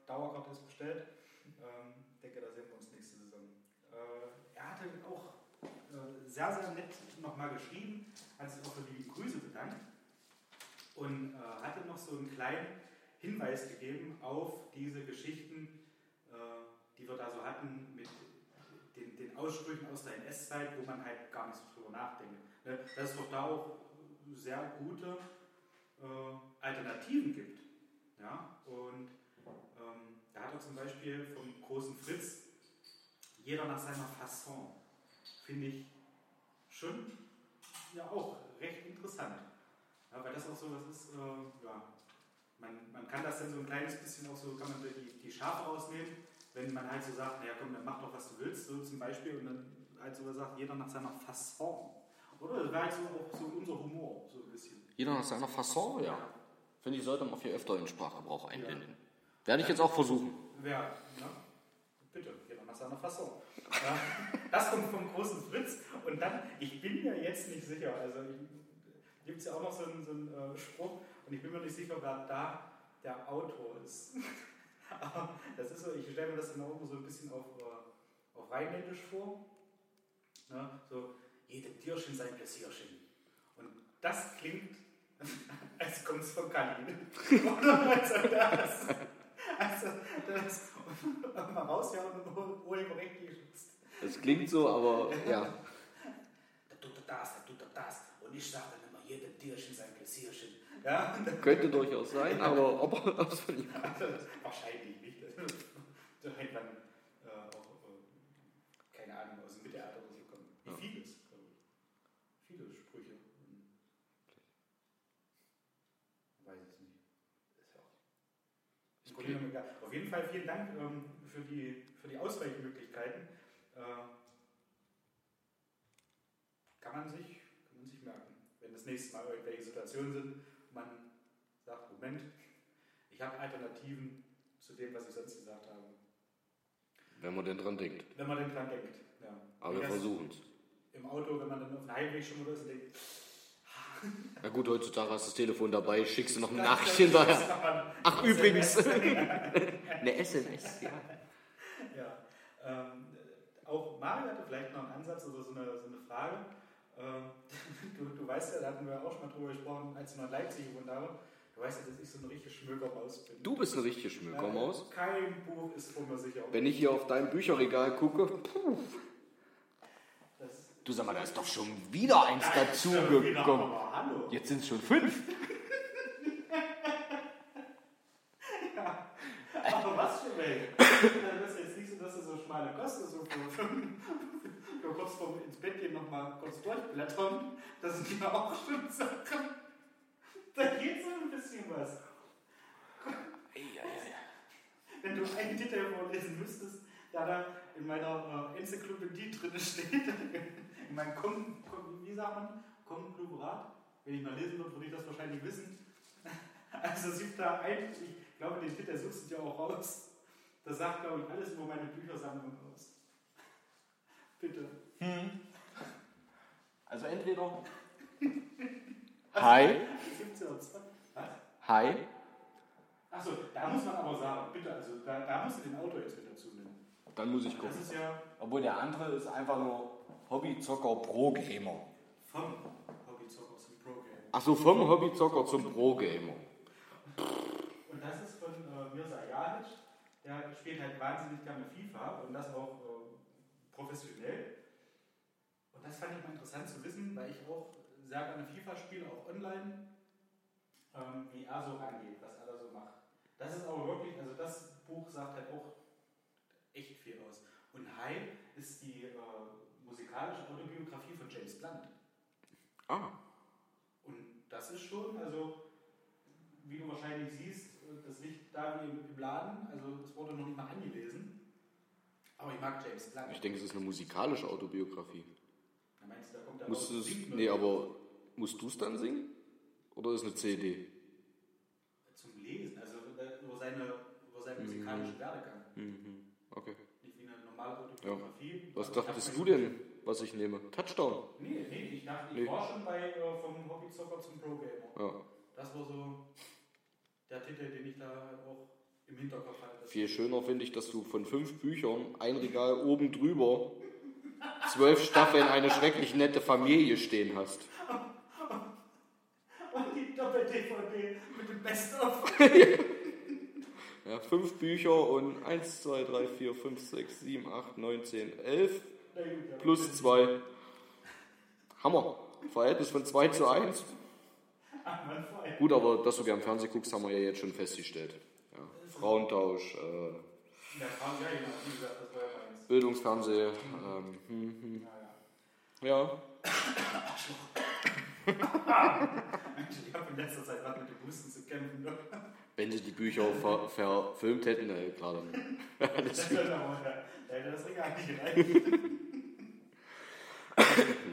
Dauerkarte ist bestellt. Ähm, denke, da sehen wir uns nächste Saison. Äh, er hatte auch äh, sehr, sehr nett nochmal geschrieben, hat sich auch für die Grüße bedankt und äh, hatte noch so einen kleinen Hinweis gegeben auf diese Geschichten, äh, die wir da so hatten mit den, den Aussprüchen aus der NS-Zeit, wo man halt gar nicht so drüber nachdenkt. Ne? Dass es doch da auch sehr gute äh, Alternativen gibt. Ja? Und ähm, da hat er zum Beispiel vom großen Fritz jeder nach seiner Fasson. Finde ich schon ja auch recht interessant. Ja, weil das auch so was ist, äh, ja, man, man kann das dann so ein kleines bisschen auch so, kann man die, die Schafe rausnehmen, wenn man halt so sagt, naja komm, dann mach doch was du willst, so zum Beispiel, und dann halt so sagt, jeder nach seiner Fasson. Oder? Das wäre halt so auch so unser Humor, so ein bisschen. Jeder nach seiner Fasson, ja. Finde ich, sollte man viel öfter in Sprachgebrauch einbinden. Werde ich jetzt auch versuchen. Wer, ne? Bitte, jeder nach seiner Fasson. Ja, das kommt vom großen Fritz. Und dann, ich bin mir jetzt nicht sicher, also gibt es ja auch noch so einen, so einen äh, Spruch und ich bin mir nicht sicher, wer da der Autor ist. Aber das ist so, ich stelle mir das dann auch immer so ein bisschen auf, äh, auf Rheinländisch vor. Ne? So, jedem Tierchen sein Pläsierchen. Und das klingt, als kommt es von Kali. Oder also das. Also das, mal raushauen und urheberrechtlich geschützt. Das klingt so, aber ja. Da tut er das, da tut er das. Und ich sage dann immer, jedem Tierchen sein Pläsierchen. Ja? Könnte durchaus sein, aber ob es von ihm wahrscheinlich nicht. Da hätte man äh, auch, äh, keine Ahnung, aus dem Mittelalter oder so kommen. Wie Ja. vieles, glaube ich. Viele Sprüche. Hm. Weiß es nicht. Ist ja auch. Ist Kollege egal. Auf jeden Fall vielen Dank ähm, für, die, für die Ausweichmöglichkeiten. Äh, kann, man sich, kann man sich merken. Wenn das nächste Mal irgendwelche Situationen sind, man sagt, Moment, ich habe Alternativen zu dem, was ich sonst gesagt habe. Wenn man denn dran denkt. Wenn man denn dran denkt. Ja. Aber Wie wir versuchen es. Im Auto, wenn man dann auf den Heimweg schon oder so denkt, Na gut, heutzutage hast du das Telefon dabei, schickst du noch eine das- Nachricht das hinterher. kann man- Ach, übrigens. Eine SMS, ja. Ja. Ähm, auch Mario hatte vielleicht noch einen Ansatz oder so eine, so eine Frage. Ähm, du, du weißt ja, da hatten wir auch schon mal drüber gesprochen, als ich noch in Leipzig gewohnt habe. Du weißt ja, dass ich so eine richtige Schmökermaus bin. Du bist eine richtige Schmökermaus. Äh, Kein Buch ist vor mir sicher. Wenn ich hier auf dein Bücherregal gucke, puh, du sag mal, da ist doch schon wieder eins dazugekommen. Jetzt sind es schon fünf. Aber was für welche? Das ist jetzt nicht so, dass du so schmale Kosten so für kurz vorm ins Bett gehen nochmal kurz durchblättern. Das sind ja auch schon Sachen. Da geht so ein bisschen was. Wenn du einen Titel vorlesen müsstest, der da in meiner äh, Enzyklopädie drin steht, in meinem Kon, wie sagt man, Konglomerat, wenn ich mal lesen würde, würde ich das wahrscheinlich wissen. Also gibt da ein, ich glaube, den Titel suchst du dir auch raus. Das sagt, glaube ich, alles über meine Büchersammlung aus. Bitte. Also entweder Hi, ja zwei. Was? Hi. Achso, da muss man aber sagen, bitte, also da, da musst du den Autor jetzt mit dazu nennen. Dann muss ich gucken. ja Obwohl der andere ist einfach nur Hobbyzocker Pro-Gamer. vom Hobbyzocker zum Pro-Game. Achso, vom Hobbyzocker zum Pro-Gamer. Und das ist von äh, Mirza Jalic. Der spielt halt wahnsinnig gerne FIFA und das auch äh, professionell. Und das fand ich mal interessant zu wissen, weil ich auch sehr gerne FIFA spiele, auch online, ähm, wie er so rangeht, was er da so macht. Das ist aber wirklich, also das Buch sagt halt auch echt viel aus. Und High ist die äh, musikalische Autobiografie von James Blunt. Ah, Und das ist schon, also wie du wahrscheinlich siehst, das liegt da wie im, Laden, also es wurde noch nicht mal angelesen. Aber ich mag James Blunt. ich denke, es ist eine musikalische Autobiografie. Da meinst du, da kommt er Musst raus singt nee, aber musst du es dann singen? Oder ist eine CD? Zum Lesen, also über über seine, über seinen Mhm. musikalischen Werdegang. Okay. Autobiografie. Was Also dachtest du denn, was ich nehme? Touchdown. Nee, nee, ich dachte, ich Nee. war schon bei äh, vom Hobbyzocker zum Pro-Gamer. Ja. Das war so der Titel, den ich da halt auch im Hinterkopf hatte. Viel schöner finde ich, dass du von fünf Büchern ein Regal oben drüber zwölf Staffeln eine schrecklich nette Familie stehen hast. Und die Doppel-DVD mit dem Best-of. Ja, fünf Bücher und 1, 2, 3, 4, 5, 6, 7, 8, 9, 10, 11 Na gut, ja. plus 2. Hammer. Verhältnis von 2 zu 1. Ach, man, vor allem. Gut, aber dass du gern Fernsehen guckst, haben wir ja jetzt schon festgestellt. Ja. Frauentausch, äh, gesagt. Bildungsfernsehen. Ähm, hm, hm. Ja, ich habe in letzter Zeit was mit dem Husten zu kämpfen. Wenn sie die Bücher ver verfilmt hätten, äh, klar dann. Das da hätte das Regal nicht gereicht.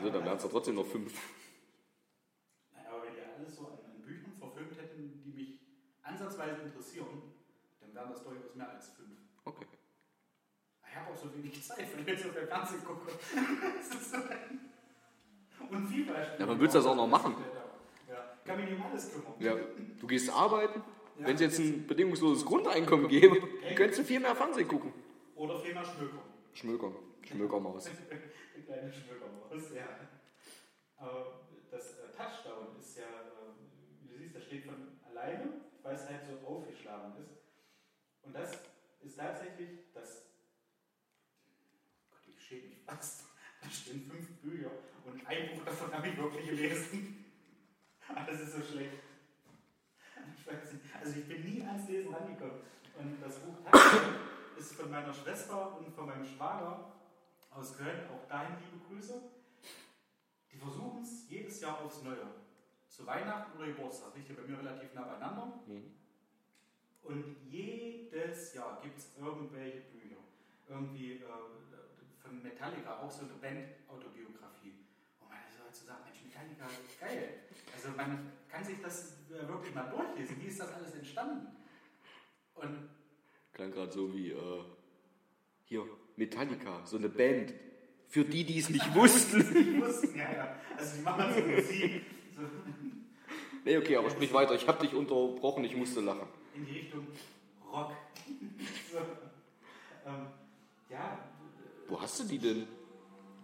So, dann wären es ja trotzdem noch fünf. Nein, aber wenn die alles so an, Büchern verfilmt hätten, die mich ansatzweise interessieren, dann wären das durchaus mehr als fünf. Okay. Ich habe auch so wenig Zeit, wenn ich jetzt auf der Fernsehen gucke. Und FIFA Ja, man will's das auch noch machen. kann mich nicht um alles kümmern. Ja, du gehst arbeiten. Wenn es jetzt ein bedingungsloses Grundeinkommen gäbe, könntest du viel mehr Fernsehen gucken. Oder vielmehr Schmökern. Schmökern. Schmökermaus. Eine kleine Schmökermaus, ja. Aber das äh, Touchdown ist ja, äh, wie du siehst, das steht von alleine, weil es halt so aufgeschlagen ist. Und das ist tatsächlich das. Gott, ich schäme mich fast. Da stehen fünf Bücher und ein Buch davon habe ich wirklich gelesen. Aber das ist so schlecht. Ich weiß nicht. Also ich bin nie ans Lesen rangekommen. Und das Buch ist von meiner Schwester und von meinem Schwager aus Köln. Auch dahin liebe Grüße. Die versuchen es jedes Jahr aufs Neue. Zu Weihnachten oder Geburtstag. Liegt ja bei mir relativ nah beieinander. Und jedes Jahr gibt es irgendwelche Bücher. Irgendwie äh, von Metallica, auch so eine Band-Autobiografie. Wo man so halt so sagt, Mensch, Metallica, geil. Also man kann sich das äh, wirklich mal durchlesen. Wie ist das alles entstanden? Und Klang gerade so wie, äh, hier, Metallica, so eine Band. Für die, die es nicht wussten. die wussten, ja, ja. Also die machen so Musik so Nee, okay, aber sprich weiter. Ich habe dich unterbrochen, ich musste lachen. in die Richtung Rock. so. ähm, ja, Wo hast du die denn,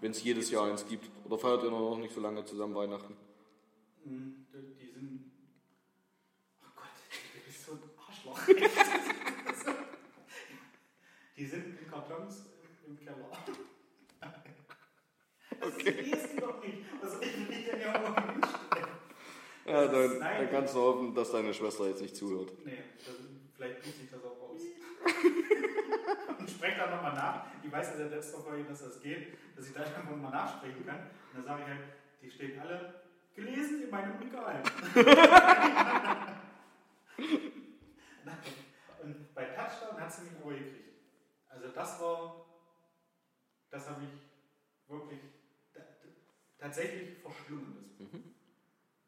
wenn es jedes Jahr eins gibt? Oder feiert ihr noch nicht so lange zusammen Weihnachten? Mh, die sind. Oh Gott, du bist so ein Arschloch. die sind in Kartons im Keller. Das liest du doch nicht. Was soll ich denn hier irgendwo hinstellen? Ja, Das dann, dann kannst du hoffen, dass deine Schwester jetzt nicht zuhört. Nee, das, vielleicht tut sich das auch raus. und spreche dann nochmal nach. Die weiß ja seit letzter Folge, dass das geht, dass ich da einfach mal nachsprechen kann. Und dann sage ich halt, die stehen alle gelesen in meinem Regal. und bei Touchdown hat sie mich aber gekriegt. Also das war, das habe ich wirklich ta- tatsächlich verschlungen.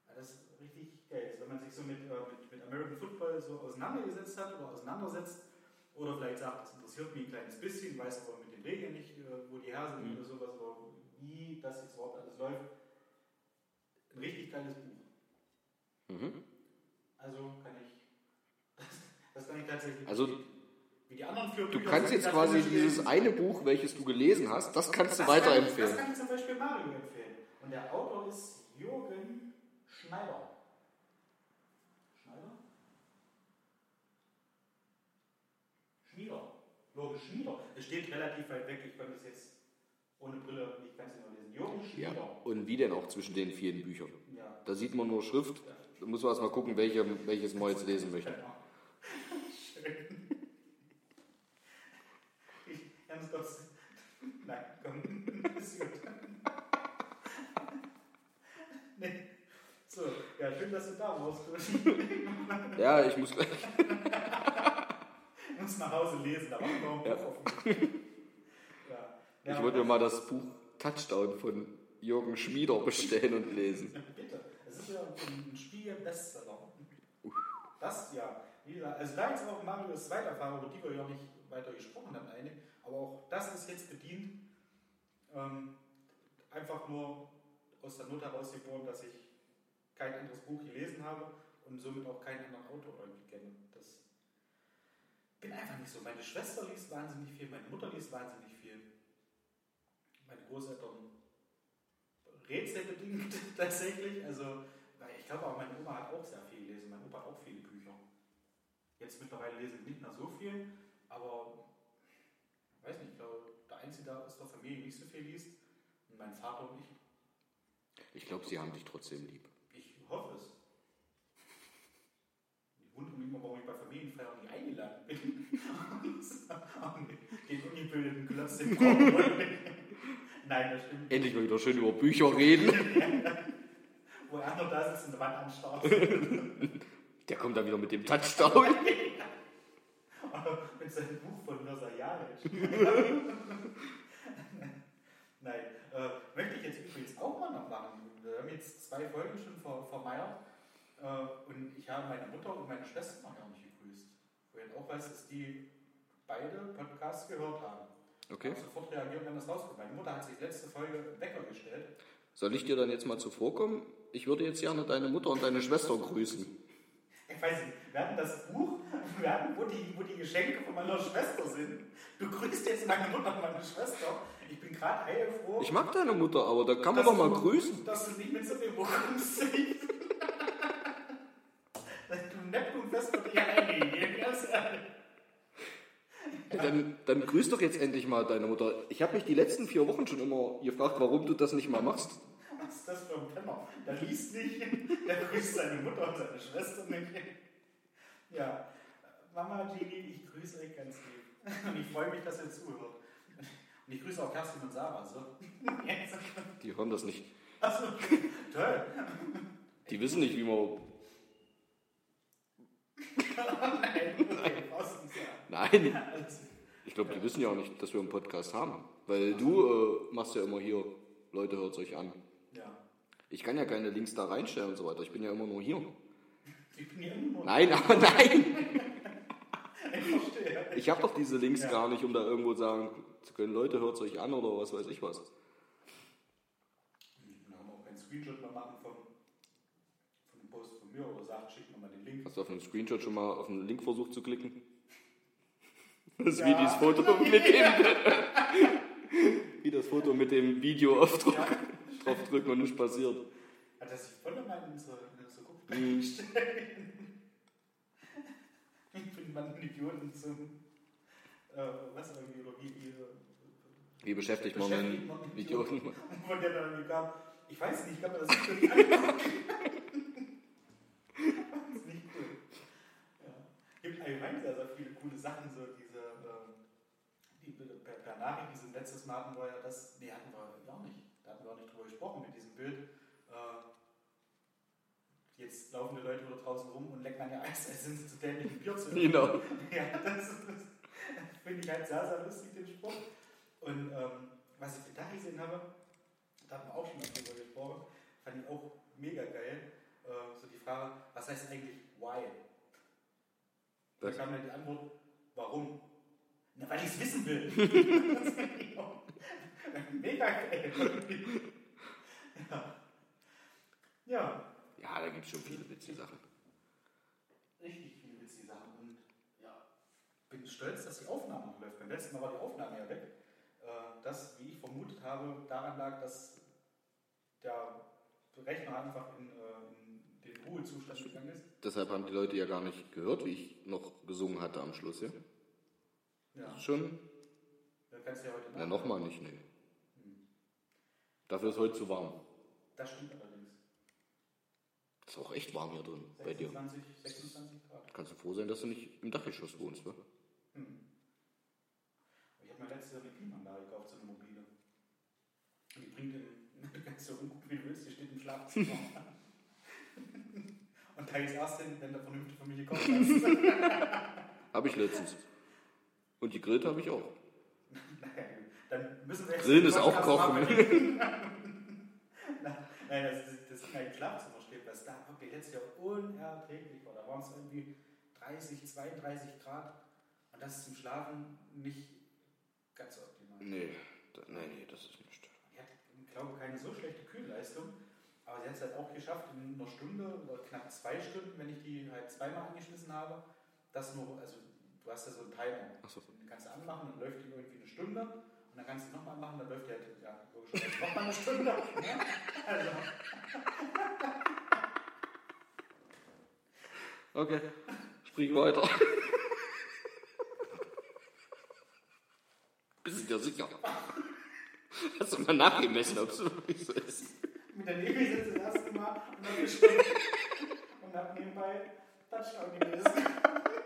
Ja, Das ist richtig geil. Also wenn man sich so mit, äh, mit, mit American Football so auseinandergesetzt hat oder auseinandersetzt oder vielleicht sagt, das interessiert mich ein kleines bisschen, weiß aber mit den Regeln nicht, äh, wo die her sind oder sowas oder wie das jetzt überhaupt alles läuft. Ein richtig geiles Buch. Mhm. Also kann ich, das, das kann ich tatsächlich Also, wie die anderen vier Du kannst jetzt das quasi dieses eine Buch, welches du gelesen hast, das kannst du Das kann ich- Das weiterempfehlen. kann ich zum Beispiel Mario empfehlen. Und der Autor ist Jürgen Schneider. Schneider? Schnieder. Jürgen Schnieder. Es steht relativ weit weg. Ich konnte es jetzt ohne Brille nicht ganz genau lesen. Jürgen Ja, Schnieder. und wie denn auch zwischen den vielen Büchern? Ja. Da sieht man nur Schrift. Da muss man erst mal gucken, welche, welches man jetzt lesen möchte. Genau. Schön. Ich, ganz kurz. Nein, komm. Ist gut. Nee. So, ja, schön, dass du da warst. Ja, ich muss gleich. musst nach Hause lesen, da war noch ein Ja. Buch offen. Ja. Ich wollte mir mal das Buch Touchdown von Jürgen Schmieder bestellen und lesen. Bitte. Es ist ja ein, Spiegel-Bestseller. Das ja. Also da jetzt auch Marios zweite Erfahrung, über die wir ja nicht weiter gesprochen haben, eine, aber auch das ist jetzt bedient. Ähm, einfach nur aus der Not heraus geboren, dass ich kein anderes Buch gelesen habe und somit auch keinen anderen Autor irgendwie kenne. Das bin einfach nicht so. Meine Schwester liest wahnsinnig viel, meine Mutter liest wahnsinnig viel. Meine Großeltern rätselbedingt tatsächlich. Also, ich glaube auch, meine Oma hat auch sehr viel gelesen. Mein Opa hat auch viele Bücher. Jetzt mittlerweile lesen wir nicht mehr so viel, aber weiß nicht, ich glaube, der Einzige da aus der Familie nicht so viel liest. Und mein Vater und ich. Ich glaube, sie haben dich trotzdem lieb. Ich hoffe es. Ich wundere mich immer, warum ich bei Familienfeiern nicht eingeladen bin. Den ungebildeten Klotz im. Nein, das stimmt. Endlich mal wieder schön über Bücher reden. Wo er noch da sitzt und die Wand anstarrt. Der kommt dann wieder mit dem Touchdown. Mit seinem Buch von Mirza Jaric. Nein, äh, möchte ich jetzt übrigens auch mal noch machen. Wir haben jetzt zwei Folgen schon ver vermeiert äh, und ich habe meine Mutter und meine Schwester noch gar nicht gegrüßt. Wo ich auch weiß, dass die beide Podcasts gehört haben. Okay. Ich sofort reagieren, wenn das rauskommt. Meine Mutter hat sich letzte Folge Wecker gestellt. Soll ich dir dann jetzt mal zuvorkommen? ich würde jetzt gerne deine Mutter und deine Schwester grüßen. Ich weiß nicht, wir hatten das Buch, wir hatten, wo die, wo die Geschenke von meiner Schwester sind. Du grüßt jetzt meine Mutter und meine Schwester. Ich bin gerade heilfroh. Ich mag deine Mutter, aber da kann man doch mal du- grüßen. Dass du nicht mit so viel bekommst. du Neptunfest wird dich eingegeben, ganz ehrlich. Dann, dann grüß doch jetzt endlich mal deine Mutter. Ich habe mich die letzten vier Wochen schon immer gefragt, warum du das nicht mal machst. Was ist das für ein Penner? Der liest nicht, der grüßt seine Mutter und seine Schwester nicht. Ja, Mama Gini, ich grüße euch ganz lieb. Und ich freue mich, dass ihr zuhört. Und ich grüße auch Kerstin und Sarah. So. Jetzt. Die hören das nicht. Achso, toll. Die wissen nicht, wie man. Nein, okay, brauchst du nicht sagen. Nein, ich glaube, die wissen ja auch nicht, dass wir einen Podcast haben. Weil du äh, machst ja immer hier, Leute, hört euch an. Ja, Ich kann ja keine Links da reinstellen und so weiter. Ich bin ja immer nur hier. ich bin hier immer nur. Nein, aber nein! Ich verstehe. Ich habe doch diese Links Ja. gar nicht, um da irgendwo sagen zu können, Leute, hört euch an oder was weiß ich was. Ich kann auch keinen Screenshot mehr machen von, von einem Post von mir oder sagt, schickt mir mal den Link. Hast du auf einen Screenshot schon mal auf den Link versucht zu klicken? Das ist Ja. wie dieses Foto mit dem. wie das Foto mit dem Video auf Druck, draufdrücken und nicht passiert. Hat das sich voll mal in unsere, in unsere Gruppe Mhm. Ich bin ein Idioten zum. Äh, was irgendwie, oder wie, wie, äh, Wie beschäftigt man beschäftigt einen man einen Idioten? Von der dann kam. Ich weiß nicht, ich mir das nicht wirklich angucken. das ist nicht cool. Ja. gibt allgemein sehr, sehr viele coole Sachen, so die per, per Nachricht, diese letztes Mal hatten wir ja das, nee, hatten wir gar nicht, da hatten wir auch nicht drüber gesprochen mit diesem Bild. Äh, jetzt laufen die Leute wieder draußen rum und lecken an ihr Eis, als sind sie zu dämlichen Bier zu Genau. ja, das, ist- das finde ich halt sehr, sehr lustig, den Spruch. Und ähm, was ich da gesehen habe, da haben wir auch schon mal drüber gesprochen, fand ich auch mega geil. Äh, so die Frage, was heißt eigentlich why? Da kam dann die Antwort, warum? Weil ich es wissen will. mega geil. ja. ja, Ja, da gibt es schon viele witzige Sachen. richtig viele witzige Sachen. Und ja, bin stolz, dass die Aufnahme noch läuft. Beim letzten Mal war die Aufnahme ja weg. Äh, Das, wie ich vermutet habe, daran lag, dass der Rechner einfach in, äh, in den Ruhezustand gegangen ist. Deshalb haben die Leute ja gar nicht gehört, wie ich noch gesungen hatte am Schluss, ja? Ja, Schon? dann kannst du ja heute Na, nach- nochmal nicht, nee. Dafür ist heute zu warm. Das stimmt allerdings. Ist auch echt warm hier drin, bei dir. 26, 26 Grad. Kannst du froh sein, dass du nicht im Dachgeschoss wohnst, wa? Ich habe mir letztes Jahr eine Klimaanlage gekauft, so eine mobile. Und die bringt in, du kannst so umgucken, wie du willst, die steht im Schlafzimmer. Und da ist erst hin, wenn der vernünftige Familie kommt. Habe ich letztens. Und die Grillt habe ich auch. Dann müssen wir jetzt. Grillen ist auch Kochen. Nein, das, das, das im Schlafzimmer steht, was da wirklich letztes Jahr unerträglich war. Da waren es irgendwie 30, 32 Grad. Und das ist zum Schlafen nicht ganz so optimal. Nee, da, nee, nee, das ist nicht. Die hat, ich glaube, keine so schlechte Kühlleistung, aber sie hat es halt auch geschafft, in einer Stunde oder knapp zwei Stunden, wenn ich die halt zweimal angeschmissen habe, das nur, also du hast ja so einen Timer. Ach so. Den kannst du anmachen, dann läuft die irgendwie eine Stunde und dann kannst du nochmal machen, dann läuft die halt, ja, logischerweise nochmal eine Stunde. Ne? Also, Okay, sprich weiter. Bist du dir sicher? Hast du mal nachgemessen, ob es wirklich so ist? mit der Nevi sitze das erste Mal und dann gestimmt und hab nebenbei Touchdown gelesen.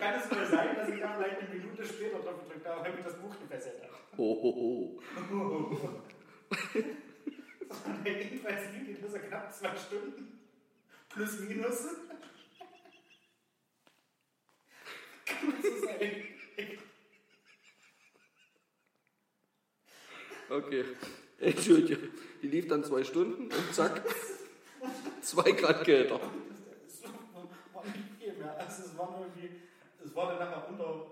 Kann es wohl sein, dass ich da vielleicht eine Minute später drauf gedrückt habe, weil mich das Buch gefesselt hat. Ho, ho, ho. Jedenfalls liegt die Liste knapp zwei Stunden. Plus, minus. Kann so sein? Okay. Entschuldige. Die lief dann zwei Stunden und zack, zwei Grad kälter. Es war nicht viel mehr. Also es war irgendwie, es war dann nachher unter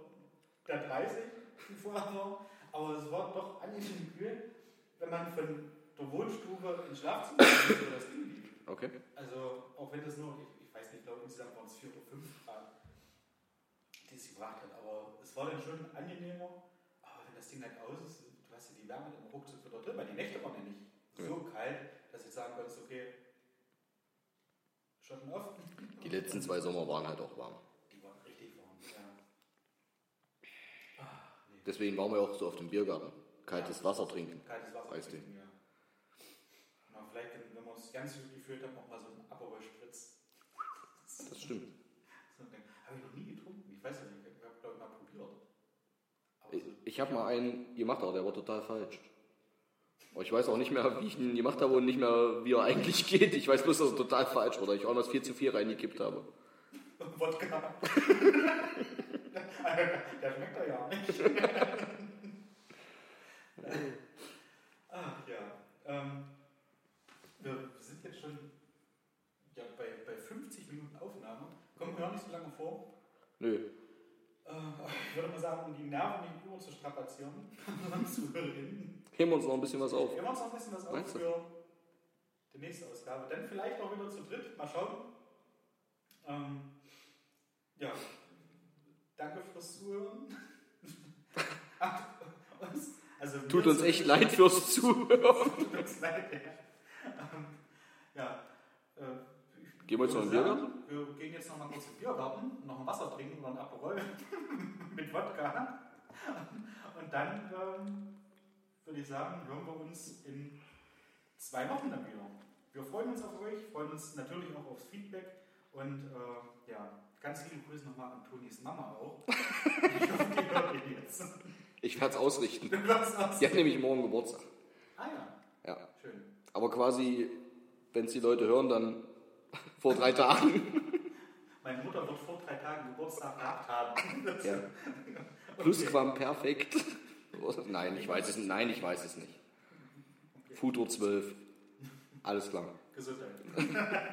der 30, die vorher war, aber es war doch angenehm kühl, wenn man von der Wohnstube ins Schlafzimmer, wo das Ding liegt. Okay. Also, auch wenn das nur, ich, ich weiß nicht, ich glaube insgesamt waren es 4 oder 5 Grad, die es gebracht hat. Aber es war dann schon angenehmer. Aber wenn das Ding halt aus ist, du hast ja die Wärme dann ruckzuck wieder drin, weil die Nächte waren ja nicht so kalt, dass ich sagen konnte, okay, Schotten offen. Die letzten zwei Sommer waren halt auch warm. Die waren richtig warm, ja. Deswegen waren wir auch so auf dem Biergarten. Kaltes Wasser trinken. Kaltes Wasser Eistee. trinken, ja. Na, vielleicht, wenn, wir uns ganz gut gefühlt haben, noch mal so einen Aperol Spritz. Das stimmt. Habe ich noch nie getrunken. Ich weiß ja nicht, ich habe glaube ich mal probiert. Aber Ich, so, ich habe mal einen gemacht, aber der war total falsch. Aber ich weiß auch nicht mehr, wie ich ihn gemacht habe und nicht mehr, wie er eigentlich geht. Ich weiß bloß, dass er total falsch war, oder ich auch was 4 zu 4 reingekippt habe. Wodka. Der schmeckt doch ja nicht. Ach ja. Ähm, wir sind jetzt schon ja, bei, bei 50 Minuten Aufnahme. Kommt mir auch nicht so lange vor. Nö. Äh, ich würde mal sagen, um die Nerven nicht über zu strapazieren, unseren Zuhörerinnen, Heben wir uns noch ein bisschen was auf. geben wir uns noch ein bisschen was auf Meinst du? für die nächste Ausgabe. Dann vielleicht auch wieder zu dritt. Mal schauen. Ähm, ja, danke fürs Zuhören. also, Tut uns echt leid fürs Zuhören. Tut uns leid, ja. Ähm, ja. Äh, Gehen wir jetzt noch in den Biergarten? Wir gehen jetzt noch mal kurz in den Biergarten, noch ein Wasser trinken oder ein Aperol mit Wodka. Und dann ähm, würde ich sagen, hören wir uns in zwei Wochen dann wieder. Wir freuen uns auf euch, freuen uns natürlich auch aufs Feedback und äh, ja, ganz liebe Grüße nochmal an Tonis Mama auch. Ich hoffe, die hört ihr jetzt. Ich werde es ausrichten. Du. Die hat nämlich morgen Geburtstag. Ah ja, Ja. schön. Aber quasi, wenn es die Leute hören, dann vor drei Tagen. Meine Mutter wird vor drei Tagen Geburtstag gehabt haben. Ja. Plusquamperfekt. Nein, ich weiß es nicht. Nein, ich weiß es nicht. Futur 12. Alles klar. Gesundheit.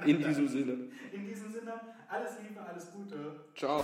In diesem Sinne. In diesem Sinne, alles Liebe, alles Gute. Ciao.